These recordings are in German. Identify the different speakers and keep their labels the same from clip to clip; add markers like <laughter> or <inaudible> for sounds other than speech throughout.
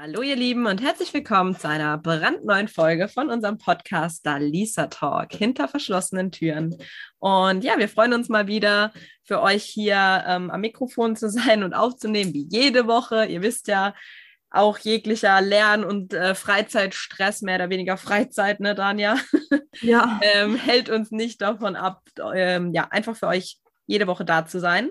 Speaker 1: Hallo ihr Lieben und herzlich willkommen zu einer brandneuen Folge von unserem Podcast Dalisa Talk hinter verschlossenen Türen. Und ja, wir freuen uns mal wieder für euch hier ähm, am Mikrofon zu sein und aufzunehmen, wie jede Woche. Ihr wisst ja, auch jeglicher Lern- und äh, Freizeitstress, mehr oder weniger Freizeit, ne, Danja? Ja. <laughs> ähm, hält uns nicht davon ab, ähm, ja, einfach für euch jede Woche da zu sein.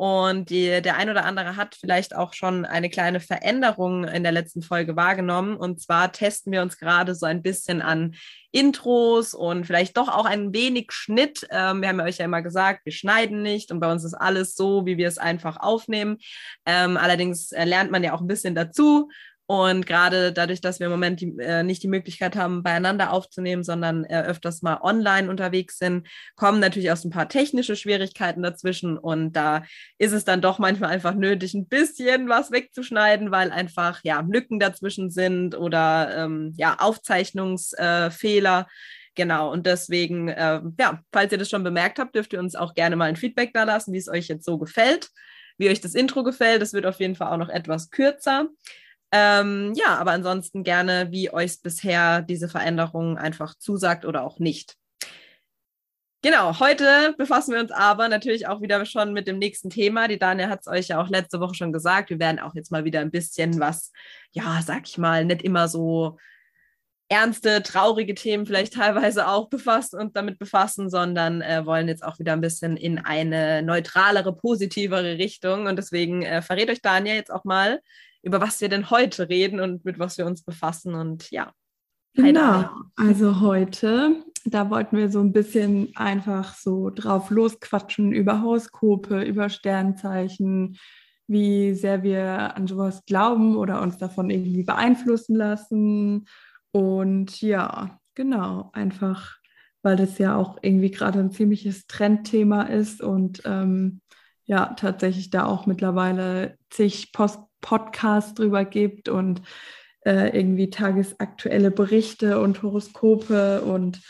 Speaker 1: Und die, der ein oder andere hat vielleicht auch schon eine kleine Veränderung in der letzten Folge wahrgenommen. Und zwar testen wir uns gerade so ein bisschen an Intros und vielleicht doch auch ein wenig Schnitt. Ähm, wir haben ja euch ja immer gesagt, wir schneiden nicht und bei uns ist alles so, wie wir es einfach aufnehmen. Ähm, allerdings äh, lernt man ja auch ein bisschen dazu und gerade dadurch, dass wir im Moment die, äh, nicht die Möglichkeit haben, beieinander aufzunehmen, sondern äh, öfters mal online unterwegs sind, kommen natürlich auch so ein paar technische Schwierigkeiten dazwischen. Und da ist es dann doch manchmal einfach nötig, ein bisschen was wegzuschneiden, weil einfach ja Lücken dazwischen sind oder ähm, ja Aufzeichnungsfehler. Genau, und deswegen, äh, ja, falls ihr das schon bemerkt habt, dürft ihr uns auch gerne mal ein Feedback da lassen, wie es euch jetzt so gefällt, wie euch das Intro gefällt. Das wird auf jeden Fall auch noch etwas kürzer. Ähm, ja, aber ansonsten gerne, wie euch bisher diese Veränderung einfach zusagt oder auch nicht. Genau, heute befassen wir uns aber natürlich auch wieder schon mit dem nächsten Thema. Die Daniel hat es euch ja auch letzte Woche schon gesagt. Wir werden auch jetzt mal wieder ein bisschen was, ja, sag ich mal, nicht immer so ernste, traurige Themen vielleicht teilweise auch befasst und damit befassen, sondern äh, wollen jetzt auch wieder ein bisschen in eine neutralere, positivere Richtung. Und deswegen äh, verrät euch Daniel jetzt auch mal, über was wir denn heute reden und mit was wir uns befassen. Und ja.
Speaker 2: Genau, also heute, da wollten wir so ein bisschen einfach so drauf losquatschen über Horoskope, über Sternzeichen, wie sehr wir an sowas glauben oder uns davon irgendwie beeinflussen lassen. Und ja, genau, einfach, weil das ja auch irgendwie gerade ein ziemliches Trendthema ist und ähm, ja, tatsächlich da auch mittlerweile zig Post Podcasts drüber gibt und äh, irgendwie tagesaktuelle Berichte und Horoskope. Und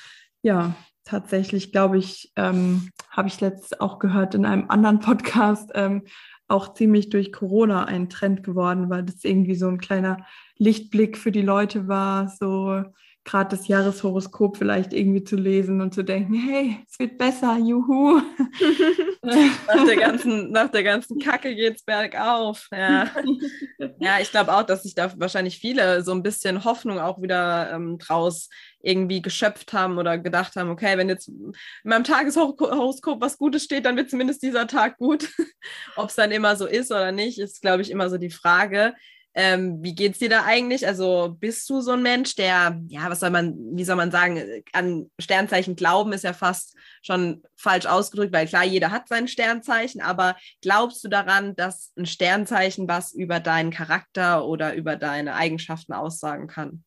Speaker 2: ja, tatsächlich, glaube ich, ähm, habe ich letztes auch gehört in einem anderen Podcast, ähm, auch ziemlich durch Corona ein Trend geworden, weil das irgendwie so ein kleiner Lichtblick für die Leute war, so gerade das Jahreshoroskop vielleicht irgendwie zu lesen und zu denken, hey, es wird besser, juhu. <laughs>
Speaker 1: nach, der ganzen, nach der ganzen Kacke geht's bergauf. Ja, <laughs> ja ich glaube auch, dass sich da wahrscheinlich viele so ein bisschen Hoffnung auch wieder ähm, draus irgendwie geschöpft haben oder gedacht haben, okay, wenn jetzt in meinem Tageshoroskop was Gutes steht, dann wird zumindest dieser Tag gut. <laughs> Ob es dann immer so ist oder nicht, ist, glaube ich, immer so die Frage. Ähm, wie geht's dir da eigentlich? Also bist du so ein Mensch, der, ja, was soll man, wie soll man sagen, an Sternzeichen glauben ist ja fast schon falsch ausgedrückt, weil klar, jeder hat sein Sternzeichen, aber glaubst du daran, dass ein Sternzeichen was über deinen Charakter oder über deine Eigenschaften aussagen kann?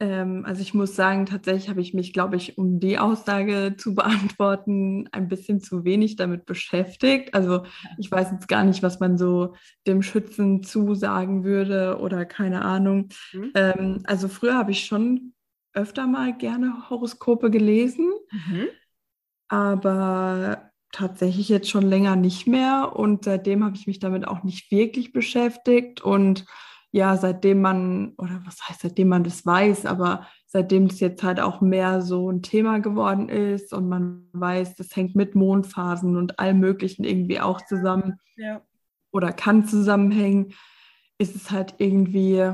Speaker 2: Ähm, also ich muss sagen, tatsächlich habe ich mich, glaube ich, um die Aussage zu <laughs> beantworten, ein bisschen zu wenig damit beschäftigt. Also ich weiß jetzt gar nicht, was man so dem Schützen zusagen würde oder keine Ahnung. Mhm. Ähm, also früher habe ich schon öfter mal gerne Horoskope gelesen, mhm. aber tatsächlich jetzt schon länger nicht mehr. Und seitdem habe ich mich damit auch nicht wirklich beschäftigt und ja, seitdem man, oder was heißt, seitdem man das weiß, aber seitdem das jetzt halt auch mehr so ein Thema geworden ist und man weiß, das hängt mit Mondphasen und allem Möglichen irgendwie auch zusammen ja. oder kann zusammenhängen, ist es halt irgendwie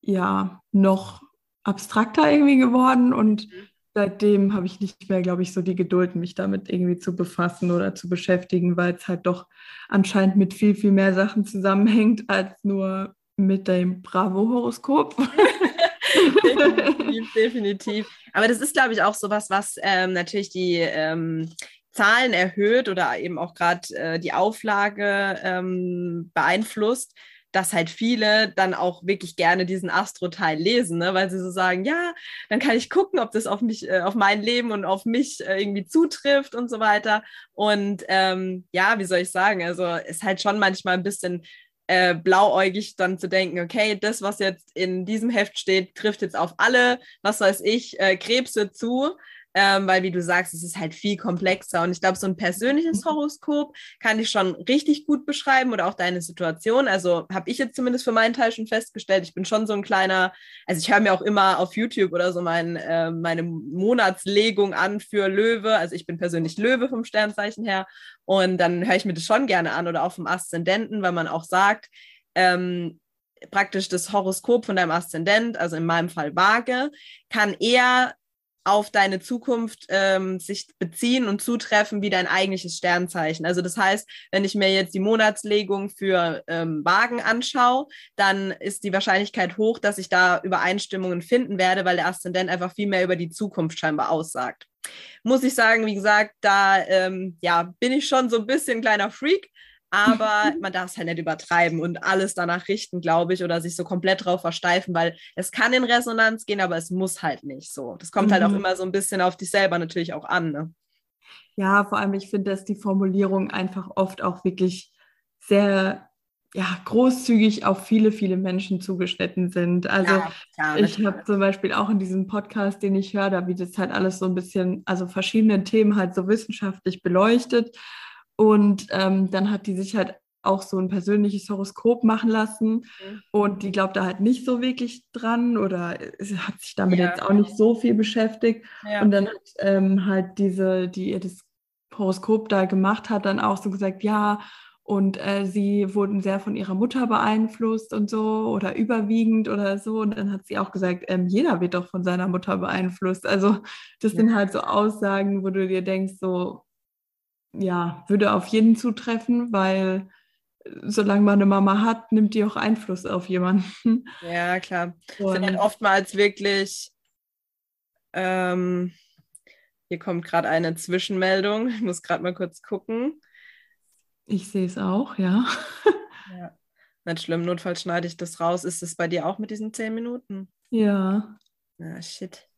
Speaker 2: ja noch abstrakter irgendwie geworden und mhm seitdem habe ich nicht mehr, glaube ich, so die Geduld, mich damit irgendwie zu befassen oder zu beschäftigen, weil es halt doch anscheinend mit viel, viel mehr Sachen zusammenhängt als nur mit dem Bravo-Horoskop. <laughs>
Speaker 1: definitiv, definitiv. Aber das ist, glaube ich, auch sowas, was ähm, natürlich die ähm, Zahlen erhöht oder eben auch gerade äh, die Auflage ähm, beeinflusst dass halt viele dann auch wirklich gerne diesen Astro-Teil lesen, ne? weil sie so sagen, ja, dann kann ich gucken, ob das auf mich, äh, auf mein Leben und auf mich äh, irgendwie zutrifft und so weiter. Und ähm, ja, wie soll ich sagen, also ist halt schon manchmal ein bisschen äh, blauäugig dann zu denken, okay, das, was jetzt in diesem Heft steht, trifft jetzt auf alle, was weiß ich, äh, Krebse zu. Ähm, weil wie du sagst, es ist halt viel komplexer. Und ich glaube, so ein persönliches mhm. Horoskop kann ich schon richtig gut beschreiben oder auch deine Situation. Also habe ich jetzt zumindest für meinen Teil schon festgestellt, ich bin schon so ein kleiner, also ich höre mir auch immer auf YouTube oder so mein, äh, meine Monatslegung an für Löwe. Also ich bin persönlich Löwe vom Sternzeichen her. Und dann höre ich mir das schon gerne an oder auch vom Aszendenten, weil man auch sagt, ähm, praktisch das Horoskop von deinem Aszendent, also in meinem Fall Waage, kann eher auf deine Zukunft ähm, sich beziehen und zutreffen wie dein eigentliches Sternzeichen. Also das heißt, wenn ich mir jetzt die Monatslegung für ähm, Wagen anschaue, dann ist die Wahrscheinlichkeit hoch, dass ich da Übereinstimmungen finden werde, weil der Aszendent einfach viel mehr über die Zukunft scheinbar aussagt. Muss ich sagen, wie gesagt, da ähm, ja, bin ich schon so ein bisschen kleiner Freak, aber <laughs> man darf es halt nicht übertreiben und alles danach richten, glaube ich, oder sich so komplett drauf versteifen, weil es kann in Resonanz gehen, aber es muss halt nicht so. Das kommt mhm. halt auch mhm. immer so ein bisschen auf dich selber natürlich auch an. Ne?
Speaker 2: Ja, vor allem, ich finde, dass die Formulierungen einfach oft auch wirklich sehr ja, großzügig auf viele, viele Menschen zugeschnitten sind. Also ja, ja, ich habe zum Beispiel auch in diesem Podcast, den ich höre, da wird es halt alles so ein bisschen, also verschiedene Themen halt so wissenschaftlich beleuchtet. Und ähm, dann hat die sich halt auch so ein persönliches Horoskop machen lassen. Mhm. Und die glaubt da halt nicht so wirklich dran oder hat sich damit ja. jetzt auch nicht so viel beschäftigt. Ja. Und dann hat ähm, halt diese, die ihr das Horoskop da gemacht hat, dann auch so gesagt, ja, und äh, sie wurden sehr von ihrer Mutter beeinflusst und so oder überwiegend oder so. Und dann hat sie auch gesagt, ähm, jeder wird doch von seiner Mutter beeinflusst. Also das ja. sind halt so Aussagen, wo du dir denkst, so, ja, würde auf jeden zutreffen, weil äh, solange man eine Mama hat, nimmt die auch Einfluss auf jemanden. <laughs>
Speaker 1: Ja, klar. Und sind halt oftmals wirklich, ähm, hier kommt gerade eine Zwischenmeldung. Ich muss gerade mal kurz gucken.
Speaker 2: Ich sehe es auch, ja. <laughs>
Speaker 1: ja. Nicht schlimm, notfalls schneide ich das raus. Ist es bei dir auch mit diesen zehn Minuten?
Speaker 2: Ja.
Speaker 1: Ah, shit.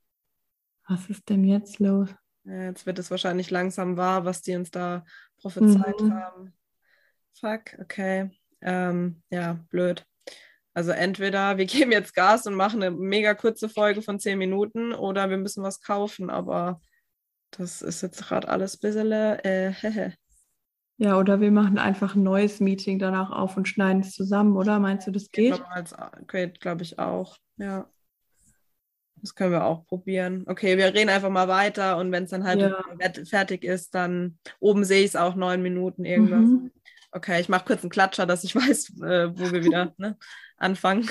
Speaker 2: Was ist denn jetzt los?
Speaker 1: Jetzt wird es wahrscheinlich langsam wahr, was die uns da prophezeit mhm. haben. Fuck, okay. Ähm, ja, blöd. Also entweder wir <laughs> geben jetzt Gas und machen eine mega kurze Folge von zehn Minuten oder wir müssen was kaufen, aber das ist jetzt gerade alles ein bisschen äh, <laughs>
Speaker 2: Ja, oder wir machen einfach ein neues Meeting danach auf und schneiden es zusammen, oder? Meinst du, das geht?
Speaker 1: Geht, glaube ich, auch, ja. Das können wir auch probieren. Okay, wir reden einfach mal weiter und wenn es dann halt ja. fertig ist, dann oben sehe ich es auch neun Minuten irgendwas. Mhm. Okay, ich mache kurz einen Klatscher, dass ich <laughs> weiß, äh, wo wir wieder ne, anfangen.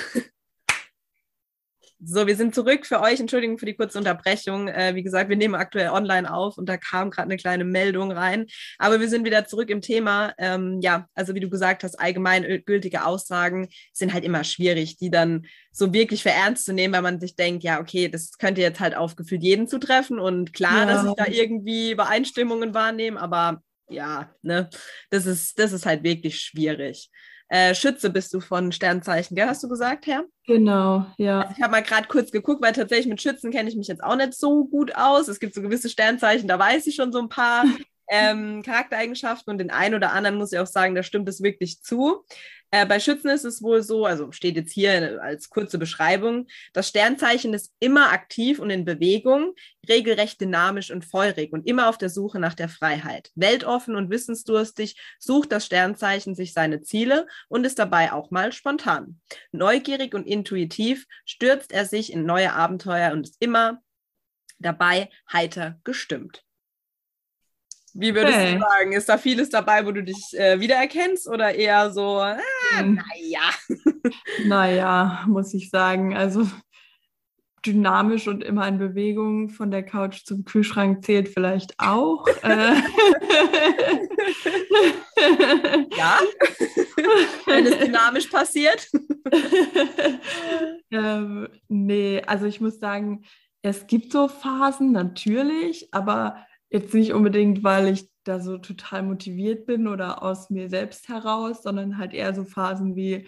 Speaker 1: So, wir sind zurück für euch. Entschuldigung für die kurze Unterbrechung. Äh, wie gesagt, wir nehmen aktuell online auf und da kam gerade eine kleine Meldung rein. Aber wir sind wieder zurück im Thema. Ähm, ja, also wie du gesagt hast, allgemeingültige Aussagen sind halt immer schwierig, die dann so wirklich für ernst zu nehmen, weil man sich denkt, ja, okay, das könnte jetzt halt auf gefühlt jeden zutreffen und klar, ja. dass ich da irgendwie Übereinstimmungen wahrnehme, aber ja, ne, das ist, das ist halt wirklich schwierig. Äh, Schütze bist du von Sternzeichen, gell, hast du gesagt, Herr?
Speaker 2: Genau, ja.
Speaker 1: Also ich habe mal gerade kurz geguckt, weil tatsächlich mit Schützen kenne ich mich jetzt auch nicht so gut aus. Es gibt so gewisse Sternzeichen, da weiß ich schon so ein paar <laughs> ähm, Charaktereigenschaften und den einen oder anderen muss ich auch sagen, da stimmt es wirklich zu. Äh, bei Schützen ist es wohl so, also steht jetzt hier als kurze Beschreibung, das Sternzeichen ist immer aktiv und in Bewegung, regelrecht dynamisch und feurig und immer auf der Suche nach der Freiheit. Weltoffen und wissensdurstig sucht das Sternzeichen sich seine Ziele und ist dabei auch mal spontan. Neugierig und intuitiv stürzt er sich in neue Abenteuer und ist immer dabei heiter gestimmt. Wie würdest hey. du sagen? Ist da vieles dabei, wo du dich äh, wiedererkennst oder eher so, ah, hm. naja? <laughs>
Speaker 2: naja, muss ich sagen. Also dynamisch und immer in Bewegung von der Couch zum Kühlschrank zählt vielleicht auch. Äh. <laughs>
Speaker 1: ja, wenn es dynamisch passiert. <laughs>
Speaker 2: ähm, nee, also ich muss sagen, es gibt so Phasen natürlich, aber Jetzt nicht unbedingt, weil ich da so total motiviert bin oder aus mir selbst heraus, sondern halt eher so Phasen wie,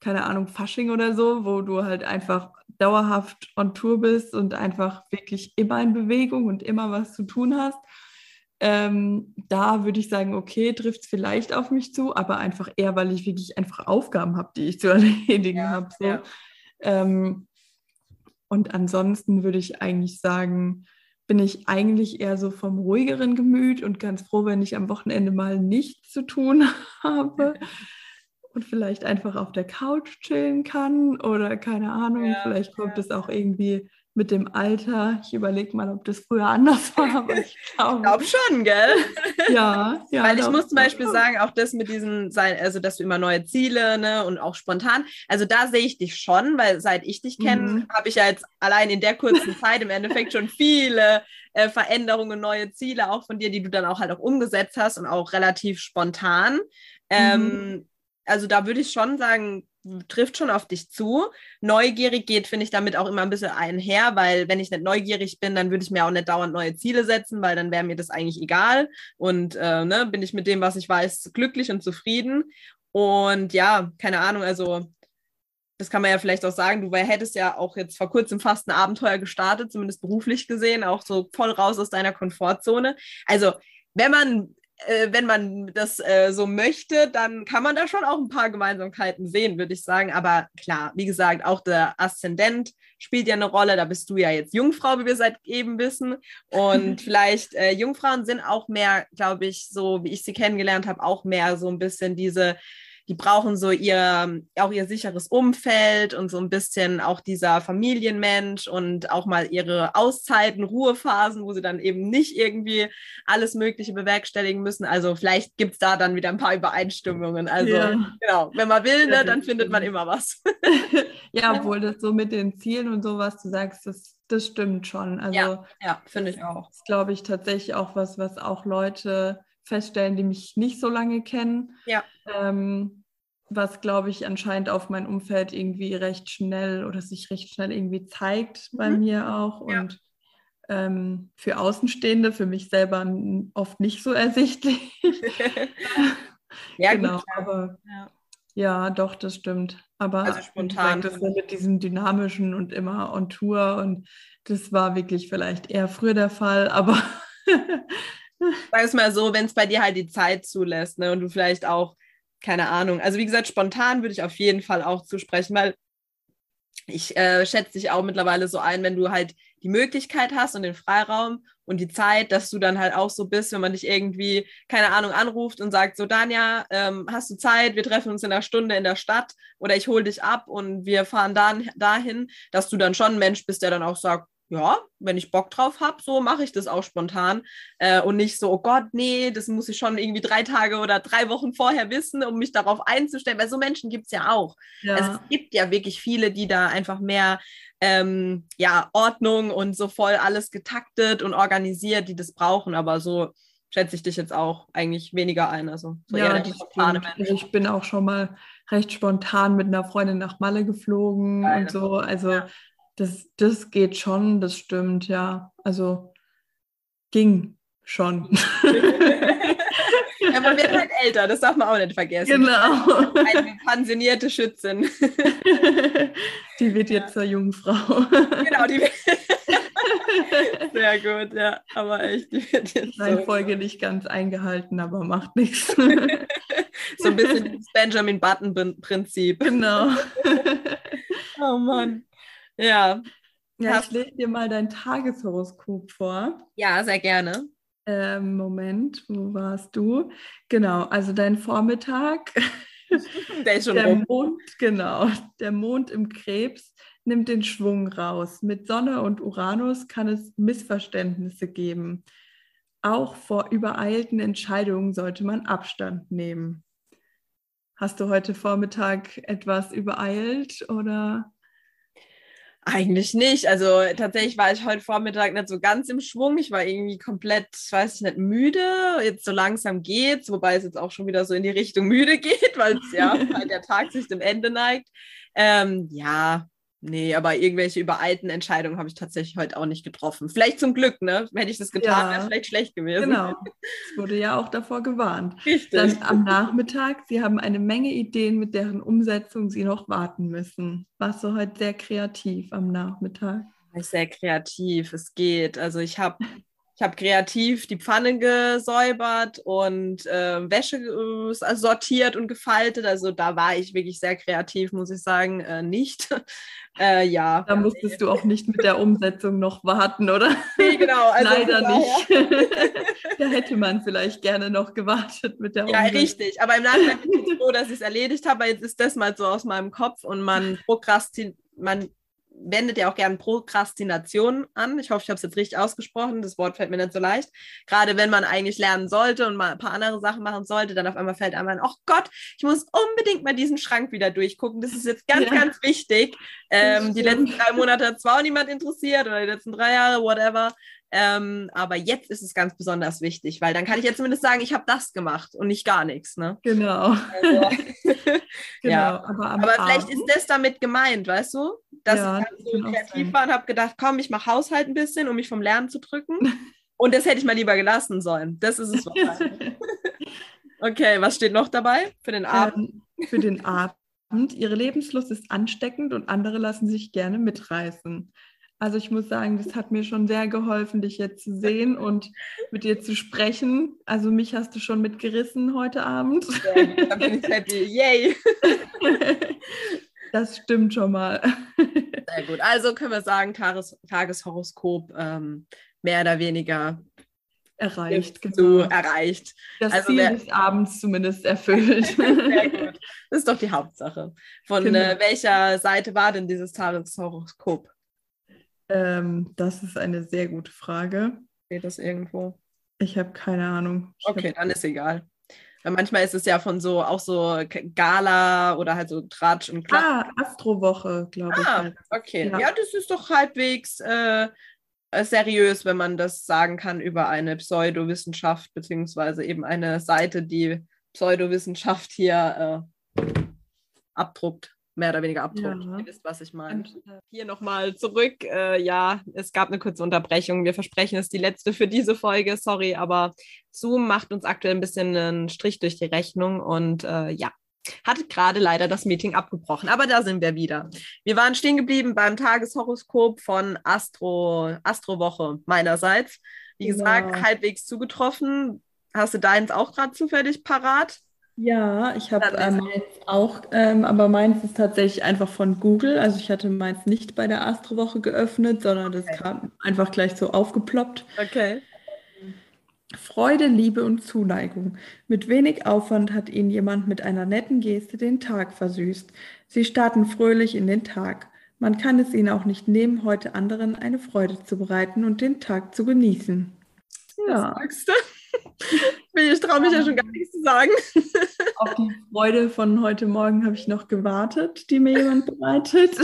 Speaker 2: keine Ahnung, Fasching oder so, wo du halt einfach dauerhaft on Tour bist und einfach wirklich immer in Bewegung und immer was zu tun hast. Ähm, da würde ich sagen, okay, trifft es vielleicht auf mich zu, aber einfach eher, weil ich wirklich einfach Aufgaben habe, die ich zu <laughs> erledigen ja, habe. So. Ja. Ähm, und ansonsten würde ich eigentlich sagen, bin ich eigentlich eher so vom ruhigeren Gemüt und ganz froh, wenn ich am Wochenende mal nichts zu tun <laughs> habe <laughs> und vielleicht einfach auf der Couch chillen kann oder keine Ahnung, ja, vielleicht kommt es auch irgendwie mit dem Alter. Ich überlege mal, ob das früher anders war, aber ich <laughs>
Speaker 1: glaube glaub schon, gell?
Speaker 2: Ja, ja. <laughs>
Speaker 1: Weil ich muss zum Beispiel sagen, auch das mit diesen, also dass du immer neue Ziele ne, und auch spontan, also da sehe ich dich schon, weil seit ich dich kenne, mhm. habe ich ja jetzt allein in der kurzen Zeit im Endeffekt schon viele äh, Veränderungen, neue Ziele auch von dir, die du dann auch halt auch umgesetzt hast und auch relativ spontan. Ähm, mhm. Also da würde ich schon sagen, trifft schon auf dich zu. Neugierig geht, finde ich, damit auch immer ein bisschen einher, weil wenn ich nicht neugierig bin, dann würde ich mir auch nicht dauernd neue Ziele setzen, weil dann wäre mir das eigentlich egal. Und äh, ne, bin ich mit dem, was ich weiß, glücklich und zufrieden. Und ja, keine Ahnung, also das kann man ja vielleicht auch sagen, du hättest ja auch jetzt vor kurzem fast ein Abenteuer gestartet, zumindest beruflich gesehen, auch so voll raus aus deiner Komfortzone. Also wenn man äh, wenn man das äh, so möchte, dann kann man da schon auch ein paar Gemeinsamkeiten sehen, würde ich sagen. Aber klar, wie gesagt, auch der Aszendent spielt ja eine Rolle. Da bist du ja jetzt Jungfrau, wie wir seit eben wissen. Und <laughs> vielleicht äh, Jungfrauen sind auch mehr, glaube ich, so wie ich sie kennengelernt habe, auch mehr so ein bisschen diese die brauchen so ihr, auch ihr sicheres Umfeld und so ein bisschen auch dieser Familienmensch und auch mal ihre Auszeiten, Ruhephasen, wo sie dann eben nicht irgendwie alles Mögliche bewerkstelligen müssen. Also vielleicht gibt es da dann wieder ein paar Übereinstimmungen. Also ja. genau, wenn man will, ne, dann findet man immer was. <laughs>
Speaker 2: ja, obwohl das so mit den Zielen und so, was du sagst, das, das stimmt schon. Also
Speaker 1: ja, ja finde ich auch.
Speaker 2: Das glaube ich tatsächlich auch was, was auch Leute feststellen, die mich nicht so lange kennen.
Speaker 1: Ja.
Speaker 2: Ähm, was, glaube ich, anscheinend auf mein Umfeld irgendwie recht schnell oder sich recht schnell irgendwie zeigt bei mhm. mir auch. Und ja. ähm, für Außenstehende, für mich selber oft nicht so <laughs> ersichtlich.
Speaker 1: ja,
Speaker 2: genau.
Speaker 1: Gut,
Speaker 2: aber ja. ja. doch, das stimmt. Aber
Speaker 1: also spontan.
Speaker 2: das mit diesem dynamischen und immer on Tour und das war wirklich vielleicht eher früher der Fall, aber <laughs>
Speaker 1: Sag es mal so, wenn es bei dir halt die Zeit zulässt ne, und du vielleicht auch, keine Ahnung, also wie gesagt, spontan würde ich auf jeden Fall auch zusprechen, weil ich äh, schätze dich auch mittlerweile so ein, wenn du halt die Möglichkeit hast und den Freiraum und die Zeit, dass du dann halt auch so bist, wenn man dich irgendwie, keine Ahnung, anruft und sagt, so Danja, ähm, hast du Zeit, wir treffen uns in einer Stunde in der Stadt oder ich hole dich ab und wir fahren dann dahin, dass du dann schon ein Mensch bist, der dann auch sagt, ja, wenn ich Bock drauf habe, so mache ich das auch spontan äh, und nicht so, oh Gott, nee, das muss ich schon irgendwie drei Tage oder drei Wochen vorher wissen, um mich darauf einzustellen, weil so Menschen gibt es ja auch. Ja. Also es gibt ja wirklich viele, die da einfach mehr ähm, ja, Ordnung und so voll alles getaktet und organisiert, die das brauchen, aber so schätze ich dich jetzt auch eigentlich weniger ein. Also so
Speaker 2: ja, eher spontane. Also ich bin auch schon mal recht spontan mit einer Freundin nach Malle geflogen Geil. und so. Also ja. Das, das geht schon, das stimmt, ja. Also ging schon. <laughs>
Speaker 1: ja, man wird halt älter, das darf man auch nicht vergessen.
Speaker 2: Genau.
Speaker 1: Eine pensionierte Schützin. <laughs>
Speaker 2: Die wird jetzt zur Jungfrau.
Speaker 1: Genau, die wird. <laughs> Sehr gut, ja, aber echt, die wird
Speaker 2: jetzt. Reihenfolge so. nicht ganz eingehalten, aber macht nichts.
Speaker 1: So ein bisschen das Benjamin Button-Prinzip.
Speaker 2: Genau.
Speaker 1: Oh Mann. Ja.
Speaker 2: Ja, ich lese dir mal dein Tageshoroskop vor.
Speaker 1: Ja, sehr gerne.
Speaker 2: Ähm, Moment, wo warst du? Genau, also dein Vormittag. <laughs>
Speaker 1: Der ist schon
Speaker 2: der rum. Mond, genau. Der Mond im Krebs nimmt den Schwung raus. Mit Sonne und Uranus kann es Missverständnisse geben. Auch vor übereilten Entscheidungen sollte man Abstand nehmen. Hast du heute Vormittag etwas übereilt oder?
Speaker 1: Eigentlich nicht. Also tatsächlich war ich heute Vormittag nicht so ganz im Schwung. Ich war irgendwie komplett, weiß ich nicht, müde. Jetzt so langsam geht's, wobei es jetzt auch schon wieder so in die Richtung müde <laughs> geht, weil ja weil der Tag sich dem Ende neigt. Ähm, ja, Nee, aber irgendwelche übereilten Entscheidungen habe ich tatsächlich heute auch nicht getroffen. Vielleicht zum Glück, ne? Hätte ich das getan, ja, wäre es vielleicht schlecht gewesen.
Speaker 2: Genau. <laughs> Es wurde ja auch davor gewarnt.
Speaker 1: Richtig.
Speaker 2: Dann am Nachmittag, Sie haben eine Menge Ideen, mit deren Umsetzung Sie noch warten müssen. Warst du heute sehr kreativ am Nachmittag?
Speaker 1: Sehr kreativ, es geht. Also ich habe Ich habe kreativ die Pfanne gesäubert und äh, Wäsche äh, sortiert und gefaltet. Also da war ich wirklich sehr kreativ, muss ich sagen, äh, nicht. <laughs> Äh, ja.
Speaker 2: Da musstest du auch nicht mit der Umsetzung noch warten, oder?
Speaker 1: Nee, genau. <laughs>
Speaker 2: Also Leider nicht. <laughs> da hätte man vielleicht gerne noch gewartet mit der
Speaker 1: Umsetzung. Ja, richtig. Aber im Nachhinein bin ich froh, dass ich es erledigt habe, jetzt ist das mal so aus meinem Kopf und man prokrastiniert, man wendet ja auch gerne Prokrastination an. Ich hoffe, ich habe es jetzt richtig ausgesprochen. Das Wort fällt mir nicht so leicht. Gerade wenn man eigentlich lernen sollte und mal ein paar andere Sachen machen sollte, dann auf einmal fällt einem ein, oh Gott, ich muss unbedingt mal diesen Schrank wieder durchgucken. Das ist jetzt ganz, ja. ganz wichtig. Ähm, die letzten drei Monate hat zwar auch niemand interessiert oder die letzten drei Jahre, whatever. Ähm, aber jetzt ist es ganz besonders wichtig, weil dann kann ich jetzt zumindest sagen, ich habe das gemacht und nicht gar nichts. Ne?
Speaker 2: Genau. Also, <laughs>
Speaker 1: genau ja. aber, aber vielleicht ist das damit gemeint, weißt du? Dass ja, ich so kreativ war und habe gedacht, komm, ich mache Haushalt ein bisschen, um mich vom Lernen zu drücken. <laughs> und das hätte ich mal lieber gelassen sollen. Das ist es <laughs> wahrscheinlich. okay, was steht noch dabei für den Abend?
Speaker 2: Ähm, für den Abend. Ihre Lebenslust ist ansteckend und andere lassen sich gerne mitreißen. Also ich muss sagen, das hat mir schon sehr geholfen, dich jetzt zu sehen und mit dir zu sprechen. Also mich hast du schon mitgerissen heute Abend.
Speaker 1: Ja, da bin ich happy. Yay! <laughs>
Speaker 2: Das stimmt schon mal. <laughs>
Speaker 1: Sehr gut. Also können wir sagen, Tages Tageshoroskop ähm, mehr oder weniger
Speaker 2: erreicht.
Speaker 1: Genau. erreicht.
Speaker 2: Das also Ziel des Abends zumindest erfüllt. <laughs> Sehr <laughs>
Speaker 1: gut. Das ist doch die Hauptsache. Von genau. äh, welcher Seite war denn dieses Tageshoroskop?
Speaker 2: Ähm, das ist eine sehr gute Frage.
Speaker 1: Steht das irgendwo?
Speaker 2: Ich habe keine Ahnung. Ich
Speaker 1: okay, dann ist egal. Weil manchmal ist es ja von so, auch so Gala oder halt so Tratsch und
Speaker 2: Klapp. Ah, Astrowoche, glaube ich.
Speaker 1: Ah, okay. Ja. ja. das ist doch halbwegs äh, seriös, wenn man das sagen kann über eine Pseudowissenschaft, beziehungsweise eben eine Seite, die Pseudowissenschaft hier äh, abdruckt mehr oder weniger abdruckt. Ja. Ihr wisst, was ich meine. Hier nochmal zurück. Äh, ja, es gab eine kurze Unterbrechung. Wir versprechen, es ist die letzte für diese Folge. Sorry, aber Zoom macht uns aktuell ein bisschen einen Strich durch die Rechnung und äh, ja, hat gerade leider das Meeting abgebrochen. Aber da sind wir wieder. Wir waren stehen geblieben beim Tageshoroskop von Astro, Astrowoche meinerseits. Wie genau. gesagt, halbwegs zugetroffen. Hast du deins auch gerade zufällig parat?
Speaker 2: Ja, ich habe äh, meins auch, ähm, aber meins ist tatsächlich einfach von Google. Also ich hatte meins nicht bei der Astrowoche geöffnet, sondern das okay. kam einfach gleich so aufgeploppt.
Speaker 1: Okay.
Speaker 2: Freude, Liebe und Zuneigung. Mit wenig Aufwand hat Ihnen jemand mit einer netten Geste den Tag versüßt. Sie starten fröhlich in den Tag. Man kann es Ihnen auch nicht nehmen, heute anderen eine Freude zu bereiten und den Tag zu genießen.
Speaker 1: Ja. Das sagst du? Ich traue mich ja schon gar nichts zu sagen. <laughs>
Speaker 2: Auf die Freude von heute Morgen habe ich noch gewartet, die mir jemand bereitet.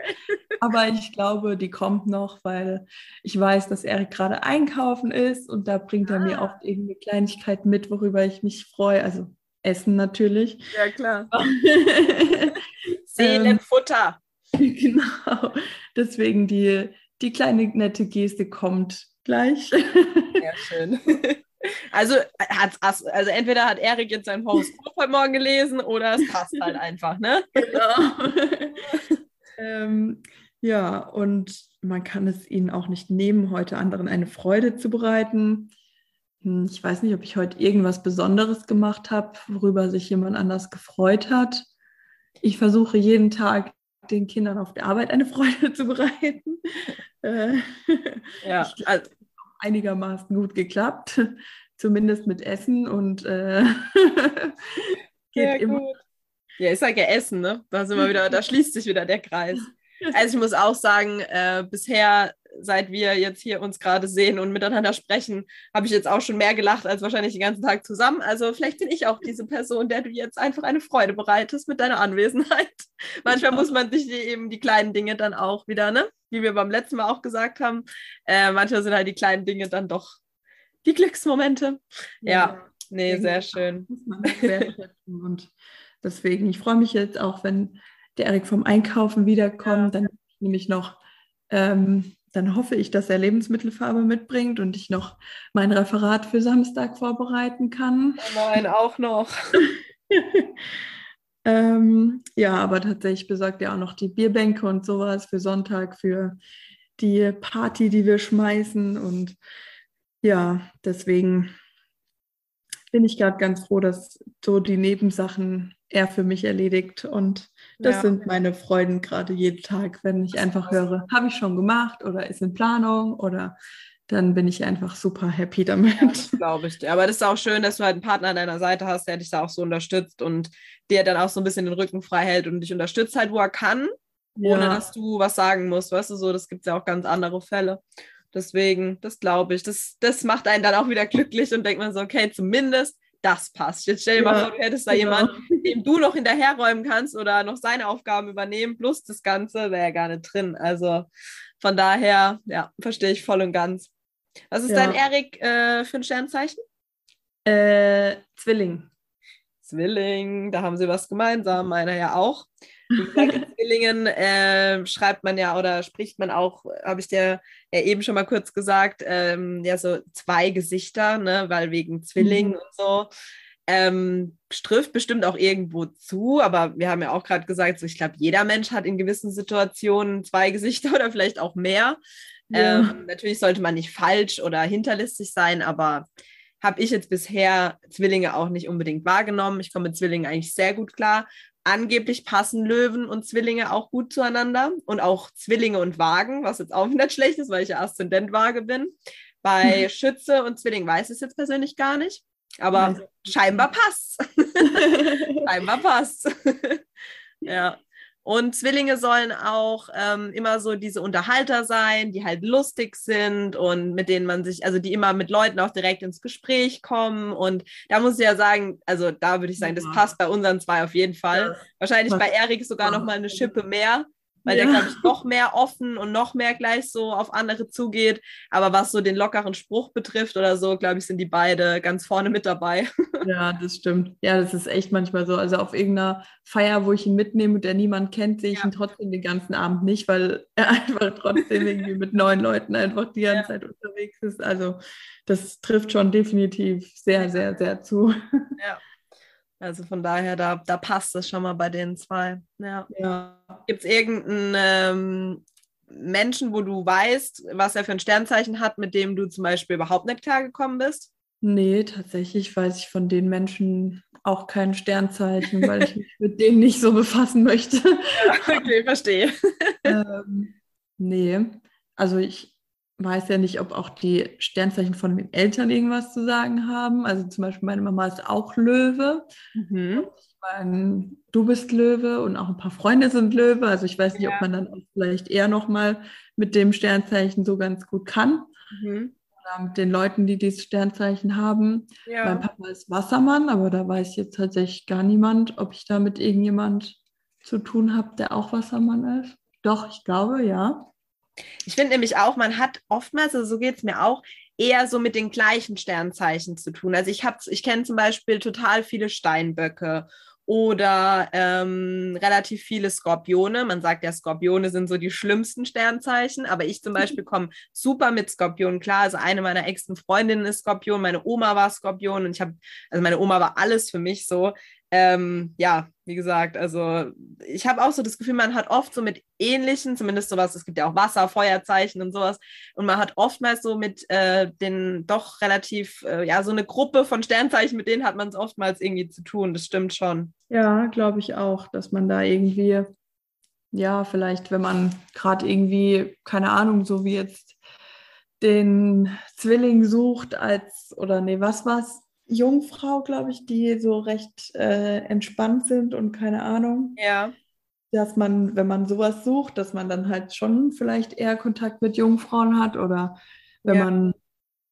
Speaker 2: <laughs> Aber ich glaube, die kommt noch, weil ich weiß, dass Erik gerade einkaufen ist und da bringt er mir ah. oft irgendeine Kleinigkeit mit, worüber ich mich freue. Also Essen natürlich.
Speaker 1: Ja, klar. <laughs> Seelenfutter.
Speaker 2: genau. Deswegen die, die kleine nette Geste kommt gleich.
Speaker 1: Sehr schön. Also, also entweder hat Erik jetzt sein Horoskop heute Morgen gelesen oder es passt halt einfach, ne? <laughs>
Speaker 2: Genau. <laughs> ähm, ja, und man kann es ihnen auch nicht nehmen, heute anderen eine Freude zu bereiten. Hm, ich weiß nicht, ob ich heute irgendwas Besonderes gemacht habe, worüber sich jemand anders gefreut hat. Ich versuche jeden Tag den Kindern auf der Arbeit eine Freude <laughs> zu bereiten. Äh, ja, also einigermaßen gut geklappt, <laughs> zumindest mit Essen und äh, <laughs>
Speaker 1: geht ja, immer. Gut. Ja, ich sage ja Essen, ne? Da sind wir wieder, da schließt sich wieder der Kreis. <laughs> Also ich muss auch sagen, äh, bisher, seit wir jetzt hier uns gerade sehen und miteinander sprechen, habe ich jetzt auch schon mehr gelacht als wahrscheinlich den ganzen Tag zusammen. Also vielleicht bin ich auch diese Person, der du jetzt einfach eine Freude bereitest mit deiner Anwesenheit. <laughs> Manchmal muss man sich die, eben die kleinen Dinge dann auch wieder, ne? Wie wir beim letzten Mal auch gesagt haben, äh, manchmal sind halt die kleinen Dinge dann doch die Glücksmomente. Ja, ja nee, sehr schön. Muss man
Speaker 2: sehr und deswegen, ich freue mich jetzt auch, wenn der Erik vom Einkaufen wiederkommt, ja. dann nehme ich noch, ähm, dann hoffe ich, dass er Lebensmittelfarbe mitbringt und ich noch mein Referat für Samstag vorbereiten kann.
Speaker 1: Oh nein, auch noch. <laughs>
Speaker 2: ähm, ja, aber tatsächlich besorgt er auch noch die Bierbänke und sowas für Sonntag, für die Party, die wir schmeißen und ja, deswegen bin ich gerade ganz froh, dass so die Nebensachen er für mich erledigt. Und das ja. sind meine Freuden gerade jeden Tag, wenn ich einfach höre, habe ich schon gemacht oder ist in Planung oder dann bin ich einfach super happy damit.
Speaker 1: Ja, Glaube ich dir. Aber das ist auch schön, dass du halt einen Partner an deiner Seite hast, der dich da auch so unterstützt und der dann auch so ein bisschen den Rücken frei hält und dich unterstützt halt, wo er kann, ja. ohne dass du was sagen musst. Weißt du so, das gibt es ja auch ganz andere Fälle. Deswegen, das glaube ich. Das, das macht einen dann auch wieder glücklich und denkt man so, okay, zumindest das passt. Jetzt stell dir ja, mal vor, du hättest da genau. jemanden, dem du noch hinterherräumen kannst oder noch seine Aufgaben übernehmen, plus das Ganze wäre ja gar nicht drin. Also von daher, ja, verstehe ich voll und ganz. Was ist ja. dein Erik äh, für ein Sternzeichen?
Speaker 2: Äh, Zwilling.
Speaker 1: Zwilling, da haben sie was gemeinsam, meiner ja auch. In Zwillingen äh, schreibt man ja oder spricht man auch, habe ich dir ja eben schon mal kurz gesagt, ähm, ja, so zwei Gesichter, ne, weil wegen Zwillingen mhm. und so. Ähm, strifft bestimmt auch irgendwo zu, aber wir haben ja auch gerade gesagt, so ich glaube, jeder Mensch hat in gewissen Situationen zwei Gesichter oder vielleicht auch mehr. Ja. Ähm, natürlich sollte man nicht falsch oder hinterlistig sein, aber habe ich jetzt bisher Zwillinge auch nicht unbedingt wahrgenommen. Ich komme mit Zwillingen eigentlich sehr gut klar. Angeblich passen Löwen und Zwillinge auch gut zueinander und auch Zwillinge und Wagen, was jetzt auch <laughs> nicht schlecht ist, weil ich ja Aszendent Waage bin. Bei <laughs> Schütze und Zwilling weiß ich es jetzt persönlich gar nicht, aber scheinbar passt. <laughs> scheinbar passt. ja. Und Zwillinge sollen auch ähm, immer so diese Unterhalter sein, die halt lustig sind und mit denen man sich, also die immer mit Leuten auch direkt ins Gespräch kommen. Und da muss ich ja sagen, also da würde ich sagen, das passt bei unseren zwei auf jeden Fall. Wahrscheinlich bei Erik sogar noch mal eine Schippe mehr, weil ja. der, glaube ich, noch mehr offen und noch mehr gleich so auf andere zugeht. Aber was so den lockeren Spruch betrifft oder so, glaube ich, sind die beide ganz vorne mit dabei. <laughs>
Speaker 2: Ja, das stimmt. Ja, das ist echt manchmal so. Also auf irgendeiner Feier, wo ich ihn mitnehme und der niemand kennt, sehe ich ja. ihn trotzdem den ganzen Abend nicht, weil <laughs> er einfach trotzdem irgendwie mit neuen Leuten einfach die ganze ja. Zeit unterwegs ist. Also das trifft schon definitiv sehr, sehr, sehr zu.
Speaker 1: Ja. Also von daher, da, da passt es schon mal bei den zwei. Ja. ja. Gibt es irgendeinen ähm, Menschen, wo du weißt, was er für ein Sternzeichen hat, mit dem du zum Beispiel überhaupt nicht klargekommen bist?
Speaker 2: Nee, tatsächlich weiß ich von den Menschen auch kein Sternzeichen, weil ich mich mit denen nicht so befassen möchte.
Speaker 1: Ja, <laughs> okay, verstehe. <laughs>
Speaker 2: ähm, nee, also ich weiß ja nicht, ob auch die Sternzeichen von den Eltern irgendwas zu sagen haben. Also zum Beispiel meine Mama ist auch Löwe. Mhm. Meine, du bist Löwe und auch ein paar Freunde sind Löwe. Also ich weiß nicht, ja. ob man dann auch vielleicht eher nochmal mit dem Sternzeichen so ganz gut kann. Mhm. Oder mit den Leuten, die dieses Sternzeichen haben. Ja. Mein Papa ist Wassermann, aber da weiß jetzt tatsächlich gar niemand, ob ich da mit irgendjemand zu tun habe, der auch Wassermann ist. Doch, ich glaube, ja.
Speaker 1: Ich finde nämlich auch, man hat oftmals, also so geht es mir auch, eher so mit den gleichen Sternzeichen zu tun. Also ich habe, ich kenne zum Beispiel total viele Steinböcke oder ähm, relativ viele Skorpione. Man sagt ja, Skorpione sind so die schlimmsten Sternzeichen, aber ich zum Beispiel <laughs> komme super mit Skorpionen klar. Also eine meiner engsten Freundinnen ist Skorpion, meine Oma war Skorpion und ich habe, also meine Oma war alles für mich so. Ähm, ja, wie gesagt, also ich habe auch so das Gefühl, man hat oft so mit ähnlichen, zumindest sowas, es gibt ja auch Wasser, Feuerzeichen und sowas, und man hat oftmals so mit äh, den doch relativ, äh, ja, so eine Gruppe von Sternzeichen, mit denen hat man es oftmals irgendwie zu tun, das stimmt schon.
Speaker 2: Ja, glaube ich auch, dass man da irgendwie, ja, vielleicht, wenn man gerade irgendwie, keine Ahnung, so wie jetzt den Zwilling sucht als, oder nee, was war's? Jungfrau, glaube ich, die so recht äh, entspannt sind und keine Ahnung.
Speaker 1: Ja.
Speaker 2: Dass man, wenn man sowas sucht, dass man dann halt schon vielleicht eher Kontakt mit Jungfrauen hat oder wenn ja. man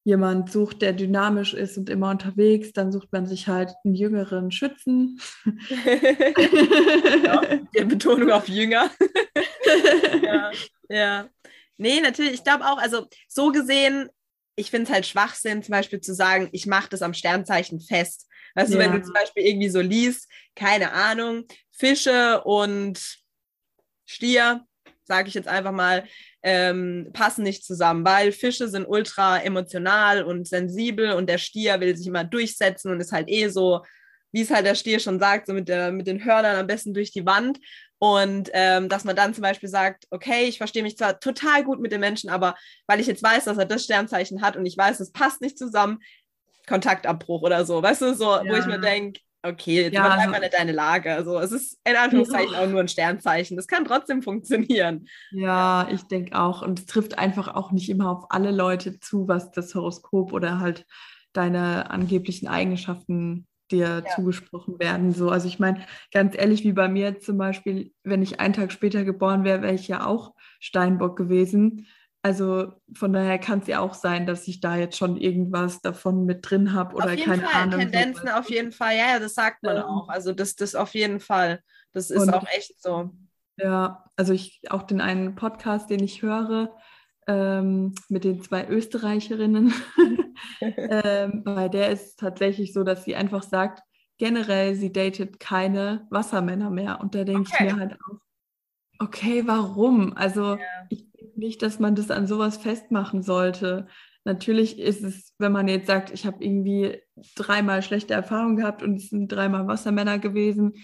Speaker 2: jemand sucht, der dynamisch ist und immer unterwegs, dann sucht man sich halt einen jüngeren Schützen. <laughs>
Speaker 1: ja, die Betonung auf jünger. <laughs> ja, ja. Nee, natürlich, ich glaube auch, also so gesehen ich finde es halt Schwachsinn, zum Beispiel zu sagen, ich mache das am Sternzeichen fest. Weißt ja. du, wenn du zum Beispiel irgendwie so liest, keine Ahnung, Fische und Stier, sage ich jetzt einfach mal, ähm, passen nicht zusammen, weil Fische sind ultra emotional und sensibel und der Stier will sich immer durchsetzen und ist halt eh so wie es halt der Stier schon sagt, so mit, der, mit den Hörnern am besten durch die Wand. Und ähm, dass man dann zum Beispiel sagt, okay, ich verstehe mich zwar total gut mit dem Menschen, aber weil ich jetzt weiß, dass er das Sternzeichen hat und ich weiß, es passt nicht zusammen, Kontaktabbruch oder so, weißt du, so, ja. wo ich mir denke, okay, jetzt ja, übertreib also, mal nicht deine Lage. Also es ist in Anführungszeichen auch nur ein Sternzeichen. Das kann trotzdem funktionieren.
Speaker 2: Ja, ich denke auch. Und es trifft einfach auch nicht immer auf alle Leute zu, was das Horoskop oder halt deine angeblichen Eigenschaften dir ja. zugesprochen werden. So, also ich meine, ganz ehrlich, wie bei mir zum Beispiel, wenn ich einen Tag später geboren wäre, wäre ich ja auch Steinbock gewesen. Also von daher kann es ja auch sein, dass ich da jetzt schon irgendwas davon mit drin habe oder keine
Speaker 1: Fall.
Speaker 2: Ahnung.
Speaker 1: Tendenzen auf jeden Fall, ja, ja, das sagt man ja. auch. Also das, das auf jeden Fall. Das ist Und, auch echt so.
Speaker 2: Ja, also ich auch den einen Podcast, den ich höre, ähm, mit den zwei Österreicherinnen, <laughs> ähm, bei der ist es tatsächlich so, dass sie einfach sagt, generell, sie datet keine Wassermänner mehr. Und da denke okay. ich mir halt auch, okay, warum? Also ja. ich denke nicht, dass man das an sowas festmachen sollte. Natürlich ist es, wenn man jetzt sagt, ich habe irgendwie dreimal schlechte Erfahrungen gehabt und es sind dreimal Wassermänner gewesen,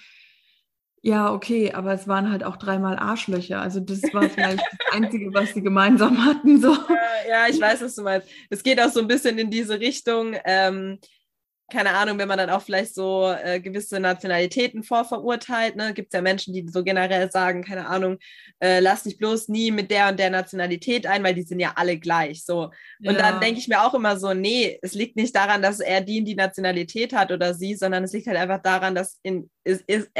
Speaker 2: ja, okay, aber es waren halt auch dreimal Arschlöcher. Also das war vielleicht das Einzige, was sie gemeinsam hatten. So.
Speaker 1: Ja, ja, ich weiß, was du meinst. Es geht auch so ein bisschen in diese Richtung. Ähm, keine Ahnung, wenn man dann auch vielleicht so äh, gewisse Nationalitäten vorverurteilt, ne, gibt es ja Menschen, die so generell sagen, keine Ahnung, äh, lass dich bloß nie mit der und der Nationalität ein, weil die sind ja alle gleich. So. Und ja. dann denke ich mir auch immer so, nee, es liegt nicht daran, dass er die in die Nationalität hat oder sie, sondern es liegt halt einfach daran, dass in ist, ist,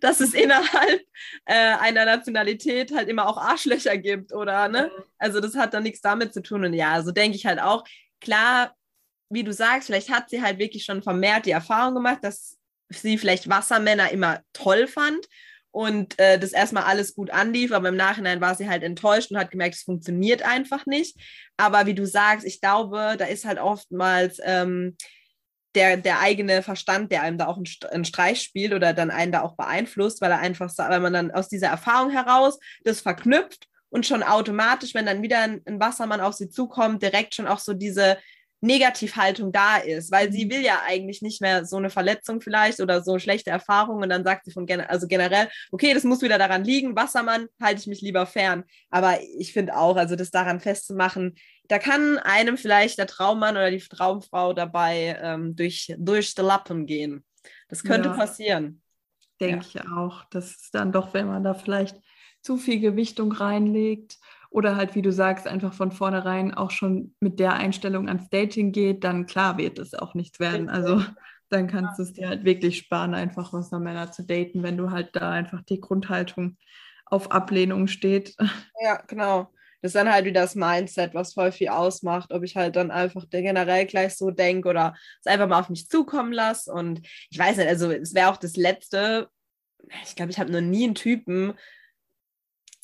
Speaker 1: dass es <laughs> innerhalb äh, einer Nationalität halt immer auch Arschlöcher gibt, oder ne? Also das hat dann nichts damit zu tun. Und ja, so denke ich halt auch. Klar, wie du sagst, vielleicht hat sie halt wirklich schon vermehrt die Erfahrung gemacht, dass sie vielleicht Wassermänner immer toll fand und äh, das erstmal alles gut anlief, aber im Nachhinein war sie halt enttäuscht und hat gemerkt, es funktioniert einfach nicht. Aber wie du sagst, ich glaube, da ist halt oftmals ähm, der, der eigene Verstand, der einem da auch einen, Streich spielt oder dann einen da auch beeinflusst, weil er einfach, weil man dann aus dieser Erfahrung heraus das verknüpft und schon automatisch, wenn dann wieder ein, ein Wassermann auf sie zukommt, direkt schon auch so diese Negativhaltung da ist, weil sie mhm. will ja eigentlich nicht mehr so eine Verletzung vielleicht oder so schlechte Erfahrungen und dann sagt sie von gen also generell, okay, das muss wieder daran liegen, Wassermann, halte ich mich lieber fern. Aber ich finde auch, also das daran festzumachen, da kann einem vielleicht der Traummann oder die Traumfrau dabei ähm, durch, durch die Lappen gehen. Das könnte ja, passieren.
Speaker 2: Denke ja. ich auch. Das ist dann doch, wenn man da vielleicht zu viel Gewichtung reinlegt oder halt, wie du sagst, einfach von vornherein auch schon mit der Einstellung ans Dating geht, dann klar wird es auch nichts werden. Also dann kannst du es dir halt wirklich sparen, einfach Männer zu daten, wenn du halt da einfach die Grundhaltung auf Ablehnung steht.
Speaker 1: Ja, genau. Das ist dann halt wieder das Mindset, was voll viel ausmacht, ob ich halt dann einfach generell gleich so denke oder es einfach mal auf mich zukommen lasse. Und ich weiß nicht, also es wäre auch das Letzte, ich glaube, ich habe noch nie einen Typen